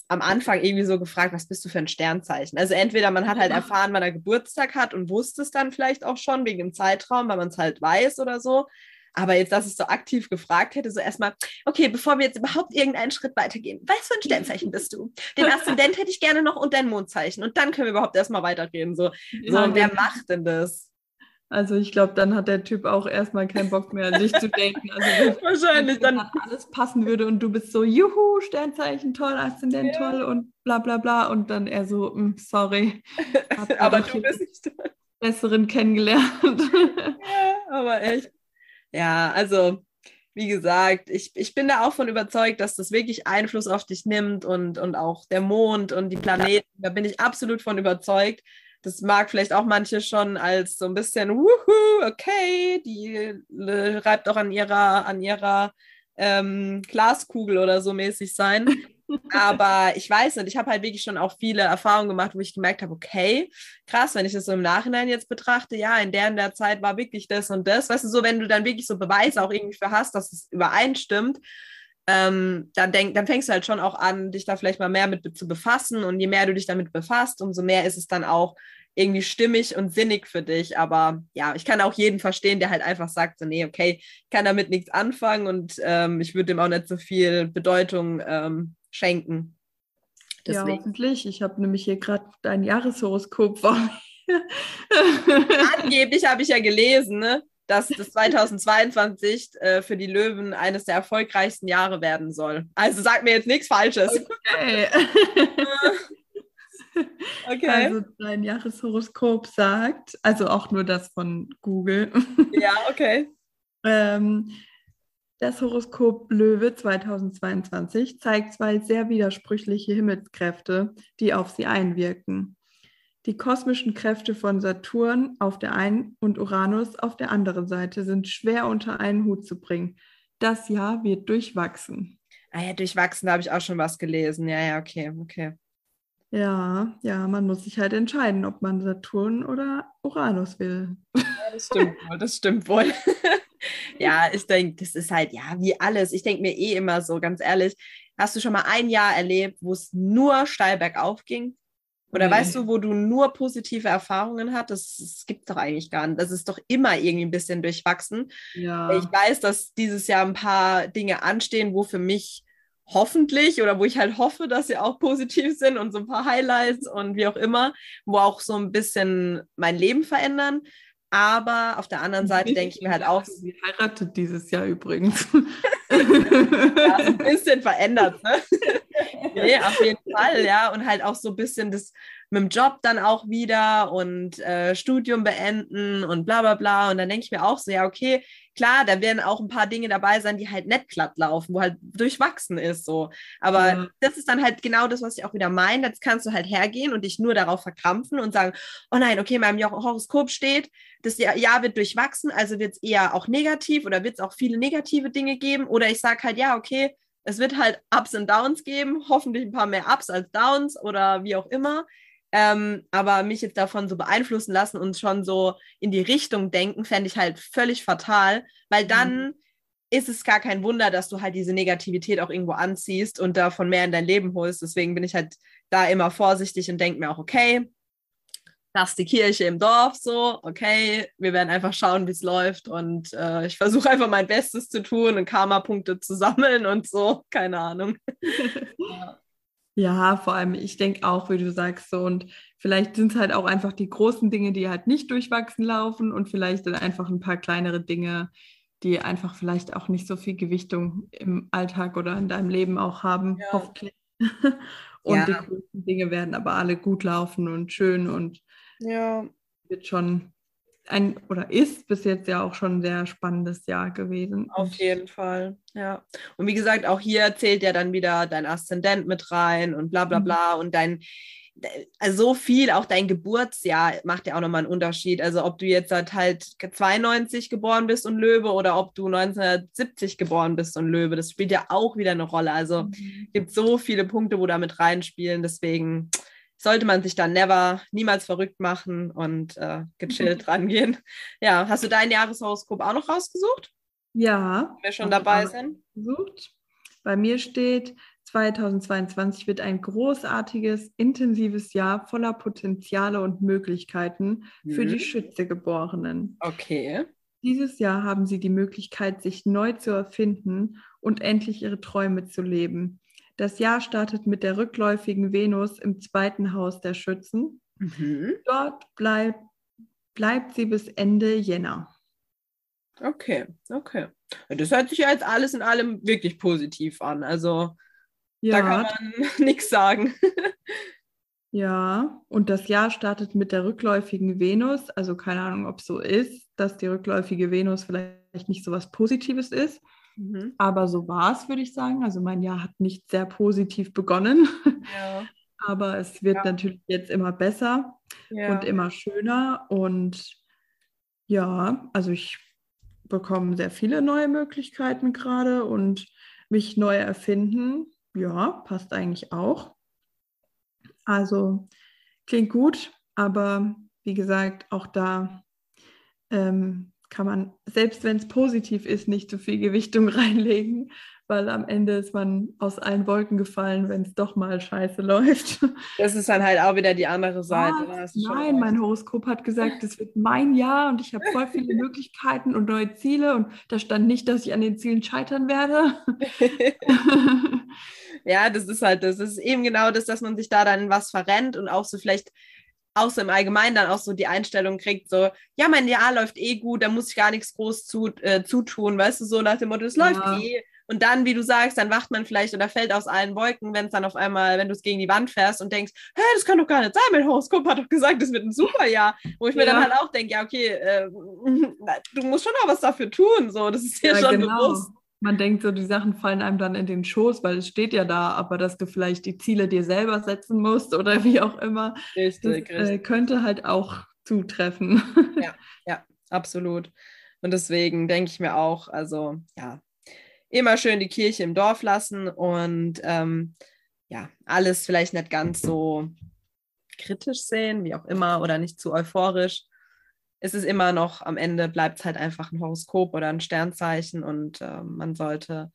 Speaker 1: am Anfang irgendwie so gefragt, was bist du für ein Sternzeichen? Also entweder man hat halt erfahren, wann er Geburtstag hat und wusste es dann vielleicht auch schon wegen dem Zeitraum, weil man es halt weiß oder so. Aber jetzt, dass ich so aktiv gefragt hätte, so erstmal, okay, bevor wir jetzt überhaupt irgendeinen Schritt weitergehen, was für ein Sternzeichen bist du? Den <laughs> Aszendent hätte ich gerne noch und dein Mondzeichen. Und dann können wir überhaupt erstmal weiterreden. So, so ja, wer macht denn das?
Speaker 2: Also ich glaube, dann hat der Typ auch erstmal keinen Bock mehr, an sich zu denken. Also <laughs>
Speaker 1: Wahrscheinlich dann
Speaker 2: alles passen würde und du bist so, juhu, Sternzeichen toll, Aszendent ja. toll und bla bla bla und dann er so, mm, sorry. <laughs>
Speaker 1: aber du bist nicht.
Speaker 2: Besseren kennengelernt. <laughs>
Speaker 1: ja, aber echt. Ja, also wie gesagt, ich, ich bin da auch von überzeugt, dass das wirklich Einfluss auf dich nimmt und, und auch der Mond und die Planeten. Da bin ich absolut von überzeugt das mag vielleicht auch manche schon als so ein bisschen, wuhu, okay, die reibt auch an ihrer, an ihrer ähm, Glaskugel oder so mäßig sein. <laughs> Aber ich weiß nicht, ich habe halt wirklich schon auch viele Erfahrungen gemacht, wo ich gemerkt habe, okay, krass, wenn ich das so im Nachhinein jetzt betrachte, ja, in der in der Zeit war wirklich das und das. Weißt du, so, wenn du dann wirklich so Beweise auch irgendwie für hast, dass es übereinstimmt, ähm, dann, denk, dann fängst du halt schon auch an, dich da vielleicht mal mehr mit zu befassen. Und je mehr du dich damit befasst, umso mehr ist es dann auch irgendwie stimmig und sinnig für dich. Aber ja, ich kann auch jeden verstehen, der halt einfach sagt, so, nee, okay, ich kann damit nichts anfangen und ähm, ich würde dem auch nicht so viel Bedeutung ähm, schenken.
Speaker 2: Deswegen. Ja, hoffentlich. Ich habe nämlich hier gerade dein Jahreshoroskop vor
Speaker 1: mir. Angeblich habe ich ja gelesen, ne? Dass das 2022 äh, für die Löwen eines der erfolgreichsten Jahre werden soll. Also sag mir jetzt nichts Falsches.
Speaker 2: Okay. <laughs> okay. Also dein Jahreshoroskop sagt, also auch nur das von Google. <laughs>
Speaker 1: Ja, okay.
Speaker 2: ähm, das Horoskop Löwe 2022 zeigt zwei sehr widersprüchliche Himmelskräfte, die auf sie einwirken. Die kosmischen Kräfte von Saturn auf der einen und Uranus auf der anderen Seite sind schwer unter einen Hut zu bringen. Das Jahr wird durchwachsen.
Speaker 1: Ah ja, durchwachsen, da habe ich auch schon was gelesen. Ja, ja, okay, okay.
Speaker 2: Ja, ja, man muss sich halt entscheiden, ob man Saturn oder Uranus will.
Speaker 1: Ja, das stimmt <laughs> wohl, das stimmt wohl. <laughs> ja, ich denke, das ist halt, ja, wie alles. Ich denke mir eh immer so, ganz ehrlich, hast du schon mal ein Jahr erlebt, wo es nur steil bergauf ging? Oder nee. weißt du, wo du nur positive Erfahrungen hast? Das, das gibt es doch eigentlich gar nicht. Das ist doch immer irgendwie ein bisschen durchwachsen. Ja. Ich weiß, dass dieses Jahr ein paar Dinge anstehen, wo für mich hoffentlich oder wo ich halt hoffe, dass sie auch positiv sind und so ein paar Highlights und wie auch immer, wo auch so ein bisschen mein Leben verändern. Aber auf der anderen Seite denke ich mir halt auch. <laughs>
Speaker 2: Sie heiratet dieses Jahr übrigens. <laughs>
Speaker 1: ja, ein bisschen verändert, ne? <laughs> nee, auf jeden Fall, ja. Und halt auch so ein bisschen das mit dem Job dann auch wieder und äh, Studium beenden und bla bla bla. Und dann denke ich mir auch so, ja, okay, klar, da werden auch ein paar Dinge dabei sein, die halt nicht glatt laufen, wo halt durchwachsen ist so. Aber ja. das ist dann halt genau das, was ich auch wieder meine. Jetzt kannst du halt hergehen und dich nur darauf verkrampfen und sagen, oh nein, okay, in meinem Horoskop steht, das Jahr wird durchwachsen, also wird es eher auch negativ oder wird es auch viele negative Dinge geben. Oder ich sage halt, ja, okay, es wird halt Ups und Downs geben, hoffentlich ein paar mehr Ups als Downs oder wie auch immer. Ähm, aber mich jetzt davon so beeinflussen lassen und schon so in die Richtung denken, fände ich halt völlig fatal, weil dann mhm. ist es gar kein Wunder, dass du halt diese Negativität auch irgendwo anziehst und davon mehr in dein Leben holst. Deswegen bin ich halt da immer vorsichtig und denke mir auch, okay, das ist die Kirche im Dorf so, okay, wir werden einfach schauen, wie es läuft und äh, ich versuche einfach mein Bestes zu tun und Karma-Punkte zu sammeln und so, keine Ahnung. <laughs>
Speaker 2: ja. Ja, vor allem, ich denke auch, wie du sagst, so und vielleicht sind es halt auch einfach die großen Dinge, die halt nicht durchwachsen laufen und vielleicht dann einfach ein paar kleinere Dinge, die einfach vielleicht auch nicht so viel Gewichtung im Alltag oder in deinem Leben auch haben, ja. hoffentlich. <laughs> und ja. die großen Dinge werden aber alle gut laufen und schön und
Speaker 1: ja.
Speaker 2: wird schon ein oder ist bis jetzt ja auch schon ein sehr spannendes Jahr gewesen.
Speaker 1: Auf jeden Fall, ja. Und wie gesagt, auch hier zählt ja dann wieder dein Aszendent mit rein und bla bla mhm. bla und dein, also so viel, auch dein Geburtsjahr macht ja auch nochmal einen Unterschied. Also ob du jetzt halt 92 geboren bist und Löwe oder ob du 1970 geboren bist und Löwe, das spielt ja auch wieder eine Rolle. Also mhm. gibt so viele Punkte, wo da mit reinspielen, deswegen sollte man sich dann never, niemals verrückt machen und äh, gechillt <laughs> rangehen. Ja, hast du dein Jahreshoroskop auch noch rausgesucht?
Speaker 2: Ja.
Speaker 1: Wenn wir schon dabei sind.
Speaker 2: Gesucht. Bei mir steht, 2022 wird ein großartiges, intensives Jahr voller Potenziale und Möglichkeiten mhm. für die mhm. Schützegeborenen.
Speaker 1: Okay.
Speaker 2: Dieses Jahr haben sie die Möglichkeit, sich neu zu erfinden und endlich ihre Träume zu leben. Das Jahr startet mit der rückläufigen Venus im zweiten Haus der Schützen. Mhm. Dort bleib, bleibt sie bis Ende Jänner.
Speaker 1: Okay, okay. Das hört sich ja jetzt alles in allem wirklich positiv an. Also ja. da kann man <laughs> nichts sagen. <laughs>
Speaker 2: ja, und das Jahr startet mit der rückläufigen Venus. Also keine Ahnung, ob es so ist, dass die rückläufige Venus vielleicht nicht so was Positives ist. Mhm. Aber so war es, würde ich sagen. Also mein Jahr hat nicht sehr positiv begonnen. Ja. <laughs> Aber es wird ja. natürlich jetzt immer besser ja. und immer schöner. Und ja, also ich bekomme sehr viele neue Möglichkeiten gerade und mich neu erfinden. Ja, passt eigentlich auch. Also klingt gut, aber wie gesagt, auch da ähm, kann man, selbst wenn es positiv ist, nicht zu viel Gewichtung <laughs> reinlegen, weil am Ende ist man aus allen Wolken gefallen, wenn es doch mal scheiße <laughs> läuft.
Speaker 1: Das ist dann halt auch wieder die andere Seite.
Speaker 2: Ah, nein, mein Horoskop hat gesagt, es wird mein Jahr und ich habe voll viele <laughs> Möglichkeiten und neue Ziele und da stand nicht, dass ich an den Zielen scheitern werde.
Speaker 1: ja, das ist halt, das ist eben genau das, dass man sich da dann was verrennt und auch so vielleicht auch so im Allgemeinen dann auch so die Einstellung kriegt, so, ja, mein Jahr läuft eh gut, da muss ich gar nichts groß zu, äh, zutun, weißt du, so nach dem Motto, es ja. läuft eh. Und dann, wie du sagst, dann wacht man vielleicht oder fällt aus allen Wolken, wenn es dann auf einmal, wenn du es gegen die Wand fährst und denkst, hä, das kann doch gar nicht sein, mein Horoskop hat doch gesagt, das wird ein super Jahr. Wo ich ja. mir dann halt auch denke, ja, okay, äh, <laughs> du musst schon auch was dafür tun, so, das ist dir ja, schon genau. bewusst
Speaker 2: man denkt so, die Sachen fallen einem dann in den Schoß, weil es steht ja da, aber dass du vielleicht die Ziele dir selber setzen musst oder <laughs> wie auch immer, richtig, das, äh, könnte halt auch zutreffen. <laughs>
Speaker 1: Ja, ja, absolut. Und deswegen denke ich mir auch, also ja, immer schön die Kirche im Dorf lassen und ähm, ja, alles vielleicht nicht ganz so kritisch sehen, wie auch immer, oder nicht zu euphorisch es ist immer noch, am Ende bleibt es halt einfach ein Horoskop oder ein Sternzeichen und äh, man sollte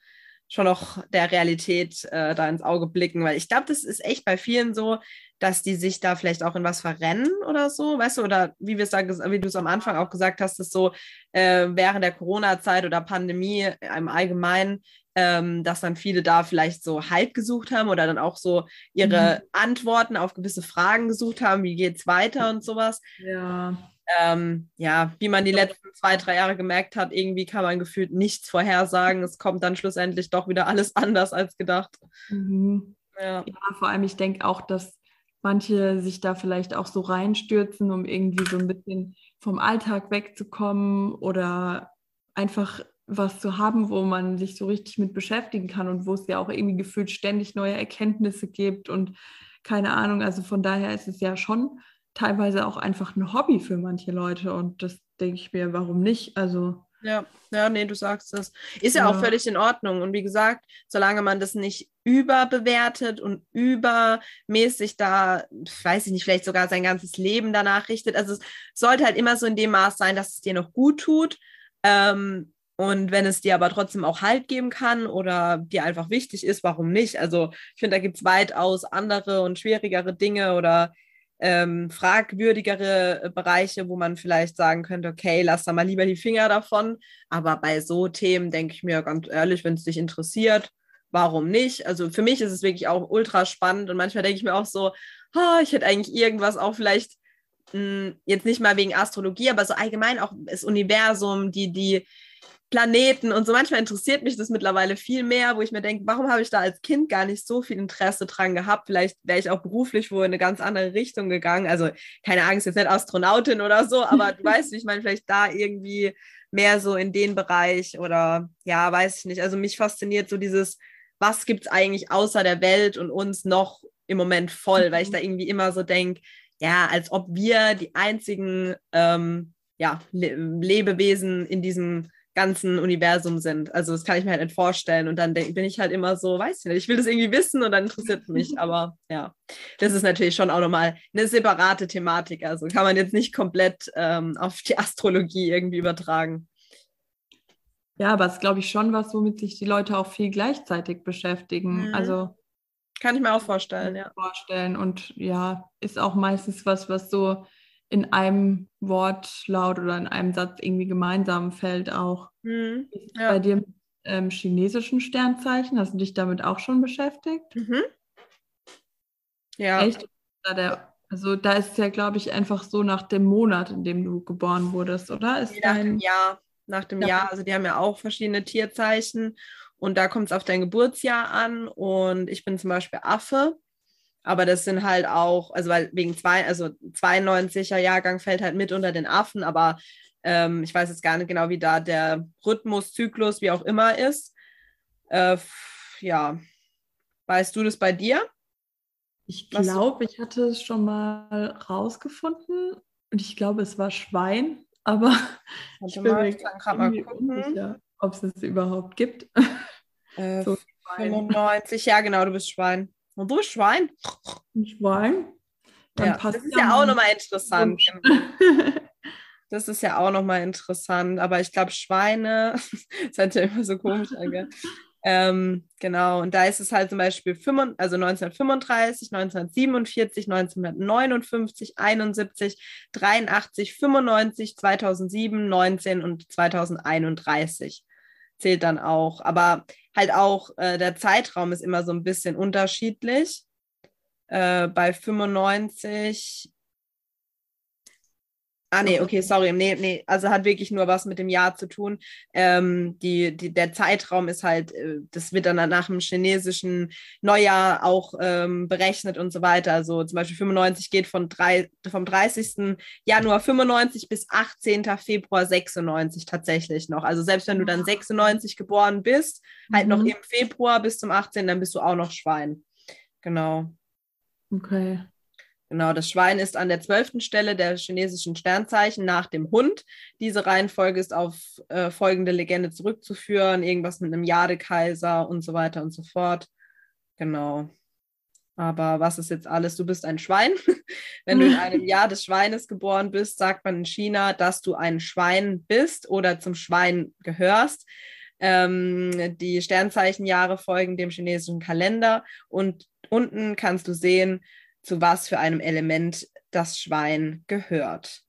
Speaker 1: schon noch der Realität äh, da ins Auge blicken, weil ich glaube, das ist echt bei vielen so, dass die sich da vielleicht auch in was verrennen oder so, weißt du, oder wie wir es da, wie du es am Anfang auch gesagt hast, dass so äh, während der Corona-Zeit oder Pandemie im Allgemeinen, ähm, dass dann viele da vielleicht so Halt gesucht haben oder dann auch so ihre mhm. Antworten auf gewisse Fragen gesucht haben, wie geht es weiter und sowas.
Speaker 2: Ja
Speaker 1: ähm, ja, wie man die letzten zwei, drei Jahre gemerkt hat, irgendwie kann man gefühlt nichts vorhersagen. Es kommt dann schlussendlich doch wieder alles anders als gedacht.
Speaker 2: Mhm. Ja. ja, vor allem, ich denke auch, dass manche sich da vielleicht auch so reinstürzen, um irgendwie so ein bisschen vom Alltag wegzukommen oder einfach was zu haben, wo man sich so richtig mit beschäftigen kann und wo es ja auch irgendwie gefühlt ständig neue Erkenntnisse gibt und keine Ahnung. Also von daher ist es ja schon teilweise auch einfach ein Hobby für manche Leute und das denke ich mir, warum nicht? Also
Speaker 1: ja, ja, nee, du sagst das. Ist ja, ja, auch völlig in Ordnung. Und wie gesagt, solange man das nicht überbewertet und übermäßig da, weiß ich nicht, vielleicht sogar sein ganzes Leben danach richtet. Also es sollte halt immer so in dem Maß sein, dass es dir noch gut tut. Ähm, und wenn es dir aber trotzdem auch Halt geben kann oder dir einfach wichtig ist, warum nicht? Also ich finde, da gibt es weitaus andere und schwierigere Dinge oder ähm, fragwürdigere äh, Bereiche, wo man vielleicht sagen könnte, okay, lass da mal lieber die Finger davon. Aber bei so Themen denke ich mir ganz ehrlich, wenn es dich interessiert, warum nicht? Also für mich ist es wirklich auch ultra spannend und manchmal denke ich mir auch so, oh, ich hätte eigentlich irgendwas auch vielleicht mh, hm, jetzt nicht mal wegen Astrologie, aber so allgemein auch das Universum, die, die, Planeten und so. Manchmal interessiert mich das mittlerweile viel mehr, wo ich mir denke, warum habe ich da als Kind gar nicht so viel Interesse dran gehabt? Vielleicht wäre ich auch beruflich wohl in eine ganz andere Richtung gegangen. Also keine Angst, jetzt nicht Astronautin oder so, aber du <laughs> weißt, ich meine, vielleicht da irgendwie mehr so in den Bereich oder ja, weiß ich nicht. Also mich fasziniert so dieses, was gibt es eigentlich außer der Welt und uns noch im Moment voll, weil ich mhm. da irgendwie immer so denke, ja, als ob wir die einzigen ähm, ja, Le Lebewesen in diesem ganzen Universum sind. Also das kann ich mir halt nicht vorstellen. Und dann bin ich halt immer so, weiß ich nicht, ich will das irgendwie wissen und dann interessiert es mich. <laughs> Aber ja, das ist natürlich schon auch nochmal eine separate Thematik. Also kann man jetzt nicht komplett ähm, auf die Astrologie irgendwie übertragen.
Speaker 2: Ja, aber es ist, glaube ich, schon was, womit sich die Leute auch viel gleichzeitig beschäftigen. Mhm. Also
Speaker 1: kann ich mir auch vorstellen, ja.
Speaker 2: Vorstellen. Und ja, ist auch meistens was, was so in einem Wortlaut oder in einem Satz irgendwie gemeinsam fällt auch. Mhm, ja. Bei dir mit ähm, chinesischen Sternzeichen, hast du dich damit auch schon beschäftigt? Mhm.
Speaker 1: Ja.
Speaker 2: Echt? Also da ist es ja, glaube ich, einfach so nach dem Monat, in dem du geboren wurdest, oder? Ist
Speaker 1: nach dein... dem Jahr. Nach dem ja. Jahr. Also die haben ja auch verschiedene Tierzeichen und da kommt es auf dein Geburtsjahr an und ich bin zum Beispiel Affe. Aber das sind halt auch, also weil wegen zwei, also 92er Jahrgang fällt halt mit unter den Affen, aber ähm, ich weiß jetzt gar nicht genau, wie da der Rhythmus, Zyklus, wie auch immer ist. Äh, ja, weißt du das bei dir?
Speaker 2: Ich glaube, ich hatte es schon mal rausgefunden und ich glaube, es war Schwein, aber ich bin mal, mir mal unsicher, ob es es überhaupt gibt.
Speaker 1: Äh, <laughs> so 95, ja genau, du bist Schwein. Und du Schwein?
Speaker 2: Ein Schwein?
Speaker 1: Dann ja, <laughs> das ist ja auch nochmal interessant. Das ist ja auch nochmal interessant. Aber ich glaube, Schweine, <laughs> das hört ja immer so komisch <laughs> an, ähm, genau, und da ist es halt zum Beispiel 5, also 1935, 1947, 1959, 71, 83, 95, 2007, 19 und 2031 zählt dann auch. Aber halt auch äh, der Zeitraum ist immer so ein bisschen unterschiedlich. Äh, bei 95 Ah, nee, okay, sorry. Nee, nee, also hat wirklich nur was mit dem Jahr zu tun. Ähm, die, die, der Zeitraum ist halt, äh, das wird dann nach dem chinesischen Neujahr auch ähm, berechnet und so weiter. Also zum Beispiel 95 geht von drei, vom 30. Januar 95 bis 18. Februar 96 tatsächlich noch. Also selbst wenn du dann 96 geboren bist, halt mhm. noch im Februar bis zum 18., dann bist du auch noch Schwein. Genau.
Speaker 2: Okay.
Speaker 1: Genau, das Schwein ist an der zwölften Stelle der chinesischen Sternzeichen nach dem Hund. Diese Reihenfolge ist auf äh, folgende Legende zurückzuführen, irgendwas mit einem Jadekaiser und so weiter und so fort. Genau. Aber was ist jetzt alles? Du bist ein Schwein. <laughs> Wenn du in einem Jahr des Schweines geboren bist, sagt man in China, dass du ein Schwein bist oder zum Schwein gehörst. Ähm, die Sternzeichenjahre folgen dem chinesischen Kalender und unten kannst du sehen, zu was für einem Element das Schwein gehört.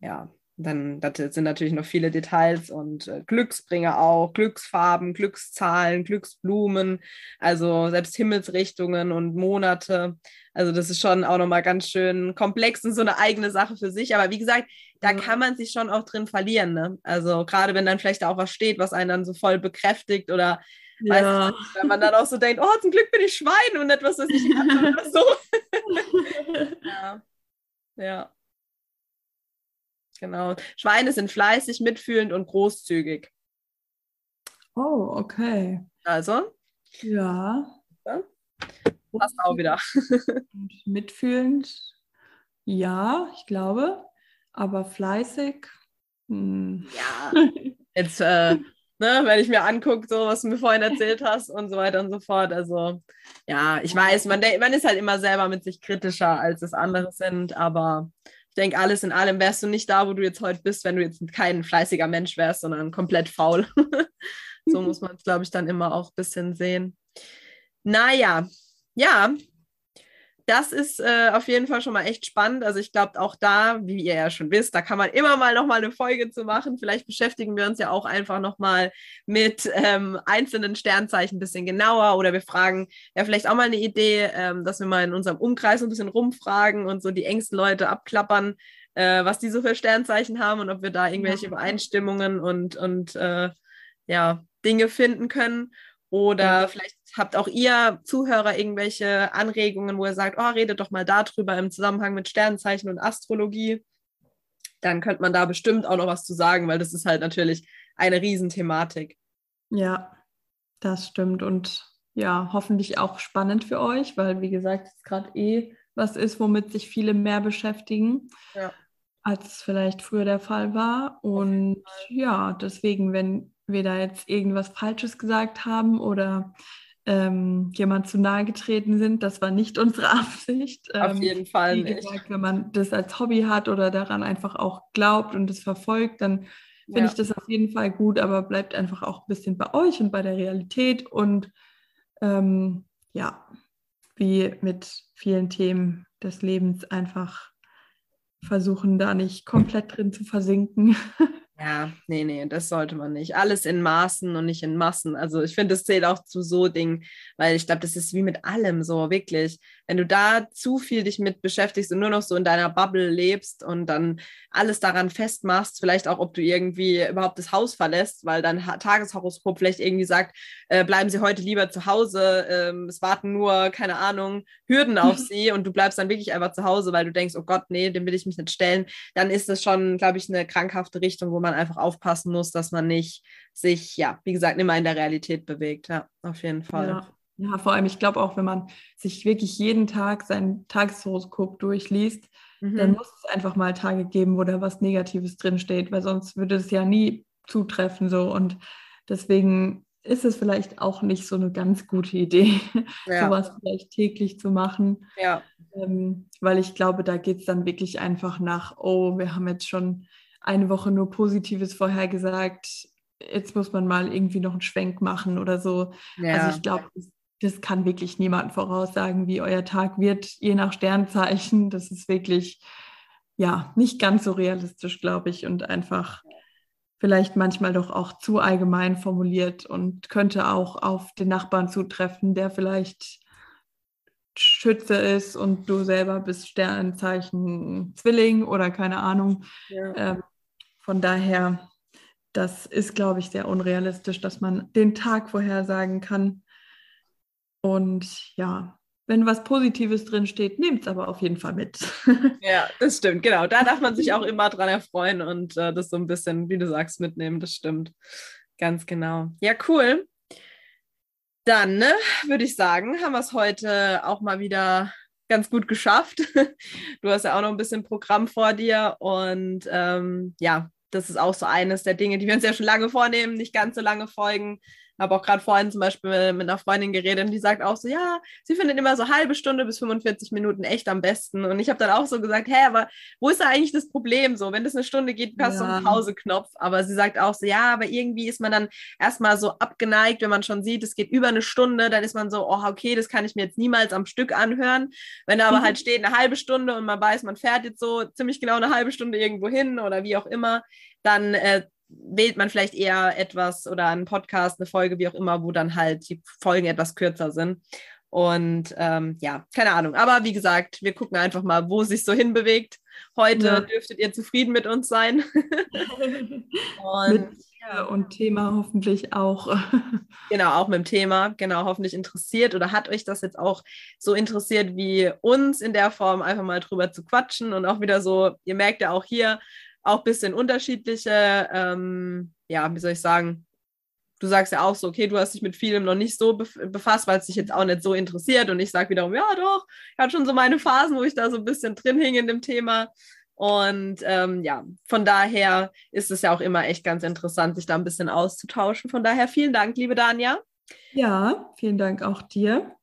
Speaker 1: Ja, dann das sind natürlich noch viele Details und äh, Glücksbringer auch, Glücksfarben, Glückszahlen, Glücksblumen, also selbst Himmelsrichtungen und Monate. Also das ist schon auch nochmal ganz schön komplex und so eine eigene Sache für sich. Aber wie gesagt, da kann man sich schon auch drin verlieren. Ne? Also gerade wenn dann vielleicht auch was steht, was einen dann so voll bekräftigt oder ja. Weißt du, wenn man dann auch so denkt, oh, zum Glück bin ich Schwein und etwas, was ich kann oder <laughs> so. ja. ja. Genau. Schweine sind fleißig, mitfühlend und großzügig.
Speaker 2: Oh, okay.
Speaker 1: Also?
Speaker 2: Ja. ja.
Speaker 1: Passt auch wieder.
Speaker 2: mitfühlend, ja, ich glaube. Aber fleißig.
Speaker 1: Hm. Ja. <laughs> Jetzt äh, ne, wenn ich mir angucke, so was du mir vorhin erzählt hast und so weiter und so fort. Also ja, ich weiß, man, man ist halt immer selber mit sich kritischer, als es andere sind, aber ich denke, alles in allem wärst du nicht da, wo du jetzt heute bist, wenn du jetzt kein fleißiger Mensch wärst, sondern komplett faul. <laughs> so muss man es, glaube ich, dann immer auch ein bisschen sehen. Naja, ja, das ist äh, auf jeden Fall schon mal echt spannend. Also ich glaube auch da, wie ihr ja schon wisst, da kann man immer mal noch mal eine Folge zu machen. Vielleicht beschäftigen wir uns ja auch einfach noch mal mit ähm, einzelnen Sternzeichen ein bisschen genauer oder wir fragen ja vielleicht auch mal eine Idee, ähm, dass wir mal in unserem Umkreis ein bisschen rumfragen und so die engsten Leute abklappern, äh, was die so für Sternzeichen haben und ob wir da irgendwelche Übereinstimmungen und, und äh, ja, Dinge finden können. Oder vielleicht habt auch ihr Zuhörer irgendwelche Anregungen, wo ihr sagt, oh, redet doch mal darüber im Zusammenhang mit Sternzeichen und Astrologie. Dann könnte man da bestimmt auch noch was zu sagen, weil das ist halt natürlich eine Riesenthematik.
Speaker 2: Ja, das stimmt. Und ja, hoffentlich auch spannend für euch, weil, wie gesagt, es gerade eh was ist, womit sich viele mehr beschäftigen, ja. als es vielleicht früher der Fall war. Und ja, deswegen, wenn wir da jetzt irgendwas Falsches gesagt haben oder ähm, jemand zu nahe getreten sind. Das war nicht unsere <laughs> Absicht.
Speaker 1: Auf ähm, jeden Fall
Speaker 2: nicht. Gesagt, wenn man das als Hobby hat oder daran einfach auch glaubt und es verfolgt, dann finde ja. ich das auf jeden Fall gut, aber bleibt einfach auch ein bisschen bei euch und bei der Realität und ähm, ja, wie mit vielen Themen des Lebens einfach versuchen, da nicht komplett drin zu versinken. <laughs>
Speaker 1: Ja, nee, nee, das sollte man nicht. Alles in Maßen und nicht in Massen. Also ich finde, das zählt auch zu so Dingen, weil ich glaube, das ist wie mit allem so, wirklich. Wenn du da zu viel dich mit beschäftigst und nur noch so in deiner Bubble lebst und dann alles daran festmachst, vielleicht auch, ob du irgendwie überhaupt das Haus verlässt, weil dein Tageshoroskop vielleicht irgendwie sagt, äh, bleiben sie heute lieber zu Hause, ähm, es warten nur, keine Ahnung, Hürden auf <laughs> sie und du bleibst dann wirklich einfach zu Hause, weil du denkst, oh Gott, nee, dem will ich mich nicht stellen, dann ist das schon, glaube ich, eine krankhafte Richtung, wo man einfach aufpassen muss, dass man nicht sich, ja, wie gesagt, immer in der Realität bewegt. Ja, auf jeden Fall.
Speaker 2: Ja. Ja, vor allem, ich glaube auch, wenn man sich wirklich jeden Tag sein Tageshoroskop durchliest, mhm. dann muss es einfach mal Tage geben, wo da was Negatives drinsteht, weil sonst würde es ja nie zutreffen so. Und deswegen ist es vielleicht auch nicht so eine ganz gute Idee, ja. sowas vielleicht täglich zu machen.
Speaker 1: Ja.
Speaker 2: Ähm, weil ich glaube, da geht es dann wirklich einfach nach, oh, wir haben jetzt schon eine Woche nur Positives vorhergesagt, jetzt muss man mal irgendwie noch einen Schwenk machen oder so. Ja. Also ich glaube, das, das, kann wirklich niemand voraussagen, wie euer Tag wird, je nach Sternzeichen. Das ist wirklich, ja, nicht ganz so realistisch, glaube ich, und einfach vielleicht manchmal doch auch zu allgemein formuliert und könnte auch auf den Nachbarn zutreffen, der vielleicht Schütze ist und du selber bist Sternzeichen Zwilling oder keine Ahnung. Ja. Ähm, von daher, das ist, glaube ich, sehr unrealistisch, dass man den Tag vorhersagen kann. Und ja, wenn was Positives drin steht, nehmt es aber auf jeden Fall mit. <laughs>
Speaker 1: ja, das stimmt, genau. Da darf man sich auch immer dran erfreuen und äh, das so ein bisschen, wie du sagst, mitnehmen. Das stimmt. Ganz genau. Ja, cool. Dann ne, würde ich sagen, haben wir es heute auch mal wieder ganz gut geschafft. <laughs> Du hast ja auch noch ein bisschen Programm vor dir und ähm, ja, das ist auch so eines der Dinge, die wir uns ja schon lange vornehmen, nicht ganz so lange folgen, habe auch gerade vorhin zum Beispiel mit einer Freundin geredet und die sagt auch so, ja, sie findet immer so halbe Stunde bis 45 Minuten echt am besten. Und ich habe dann auch so gesagt, hä, aber wo ist da eigentlich das Problem so? Wenn das eine Stunde geht, passt ja. so ein Pauseknopf. Aber sie sagt auch so, ja, aber irgendwie ist man dann erstmal so abgeneigt, wenn man schon sieht, es geht über eine Stunde, dann ist man so, oh, okay, das kann ich mir jetzt niemals am Stück anhören. Wenn da aber <laughs> halt steht eine halbe Stunde und man weiß, man fährt jetzt so ziemlich genau eine halbe Stunde irgendwo hin oder wie auch immer, dann äh, wählt man vielleicht eher etwas oder einen Podcast, eine Folge, wie auch immer, wo dann halt die Folgen etwas kürzer sind. Und ähm, ja, keine Ahnung. Aber wie gesagt, wir gucken einfach mal, wo sich so hinbewegt. Heute ja. dürftet ihr zufrieden mit uns sein. <laughs>
Speaker 2: und, mit, ja. und Thema hoffentlich auch. <laughs>
Speaker 1: genau, auch mit dem Thema. Genau, hoffentlich interessiert oder hat euch das jetzt auch so interessiert wie uns in der Form, einfach mal drüber zu quatschen und auch wieder so, ihr merkt ja auch hier, auch ein bisschen unterschiedliche, ähm, ja, wie soll ich sagen, du sagst ja auch so, okay, du hast dich mit vielem noch nicht so befasst, weil es dich jetzt auch nicht so interessiert. Und ich sage wiederum, ja doch, ich hatte schon so meine Phasen, wo ich da so ein bisschen drin hing in dem Thema. Und ähm, ja, von daher ist es ja auch immer echt ganz interessant, sich da ein bisschen auszutauschen. Von daher vielen Dank, liebe Danja.
Speaker 2: Ja, vielen Dank auch dir.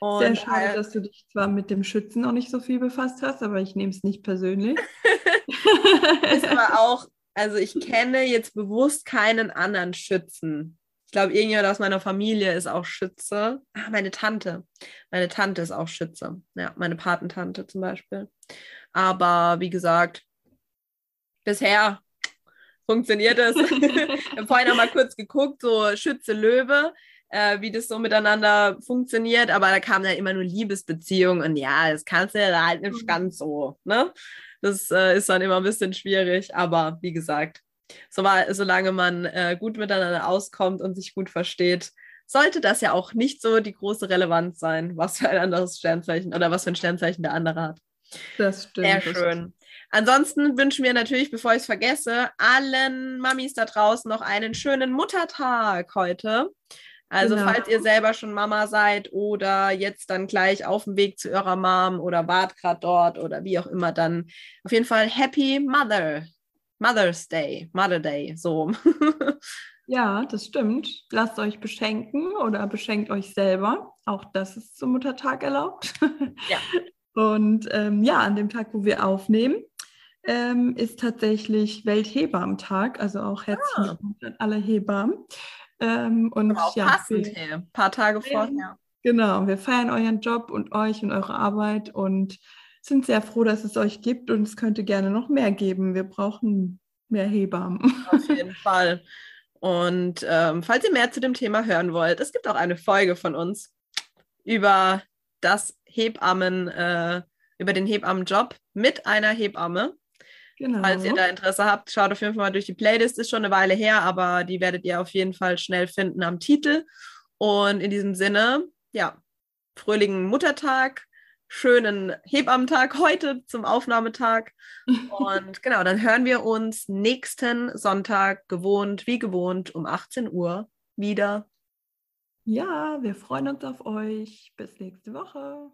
Speaker 2: Und Sehr schade, dass du dich zwar mit dem Schützen noch nicht so viel befasst hast, aber ich nehme es nicht persönlich. <laughs>
Speaker 1: ist aber auch, also ich kenne jetzt bewusst keinen anderen Schützen. Ich glaube, irgendjemand aus meiner Familie ist auch Schütze. Ach, meine Tante. Meine Tante ist auch Schütze. Ja, meine Patentante zum Beispiel. Aber wie gesagt, bisher funktioniert es. <laughs> ich habe vorhin noch mal kurz geguckt, so Schütze Löwe äh, wie das so miteinander funktioniert, aber da kam dann immer nur Liebesbeziehungen und ja, das kannst du ja halt nicht mhm. ganz so, ne? Das äh, ist dann immer ein bisschen schwierig, aber wie gesagt, so war, solange man äh, gut miteinander auskommt und sich gut versteht, sollte das ja auch nicht so die große Relevanz sein, was für ein anderes Sternzeichen oder was für ein Sternzeichen der andere hat.
Speaker 2: Das stimmt.
Speaker 1: Sehr schön. Ansonsten wünschen wir natürlich, bevor ich es vergesse, allen Mamis da draußen noch einen schönen Muttertag heute. Also genau. falls ihr selber schon Mama seid oder jetzt dann gleich auf dem Weg zu eurer Mom oder wart gerade dort oder wie auch immer, dann auf jeden Fall Happy Mother, Mother's Day, Mother Day, so. <laughs>
Speaker 2: ja, das stimmt. Lasst euch beschenken oder beschenkt euch selber. Auch das ist zum Muttertag erlaubt. ja. <laughs> Und ähm, ja, an dem Tag, wo wir aufnehmen, ähm, ist tatsächlich Welthebammtag. Also auch herzlich ah. an alle Hebammen.
Speaker 1: Ähm, und Aber auch ja, passend, hey, ein paar Tage vorher.
Speaker 2: Genau, wir feiern euren Job und euch und eure Arbeit und sind sehr froh, dass es euch gibt und es könnte gerne noch mehr geben. Wir brauchen mehr Hebammen. <laughs>
Speaker 1: Auf jeden Fall. Und ähm, falls ihr mehr zu dem Thema hören wollt, es gibt auch eine Folge von uns über das Hebammen, äh, über den Hebammenjob mit einer Hebamme. Genau. Falls ihr da Interesse habt, schaut auf jeden Fall mal durch die Playlist. Ist schon eine Weile her, aber die werdet ihr auf jeden Fall schnell finden am Titel. Und in diesem Sinne, ja, fröhlichen Muttertag, schönen Hebammentag heute zum Aufnahmetag. <laughs> Und genau, dann hören wir uns nächsten Sonntag gewohnt, wie gewohnt, um 18 Uhr wieder.
Speaker 2: Ja, wir freuen uns auf euch. Bis nächste Woche.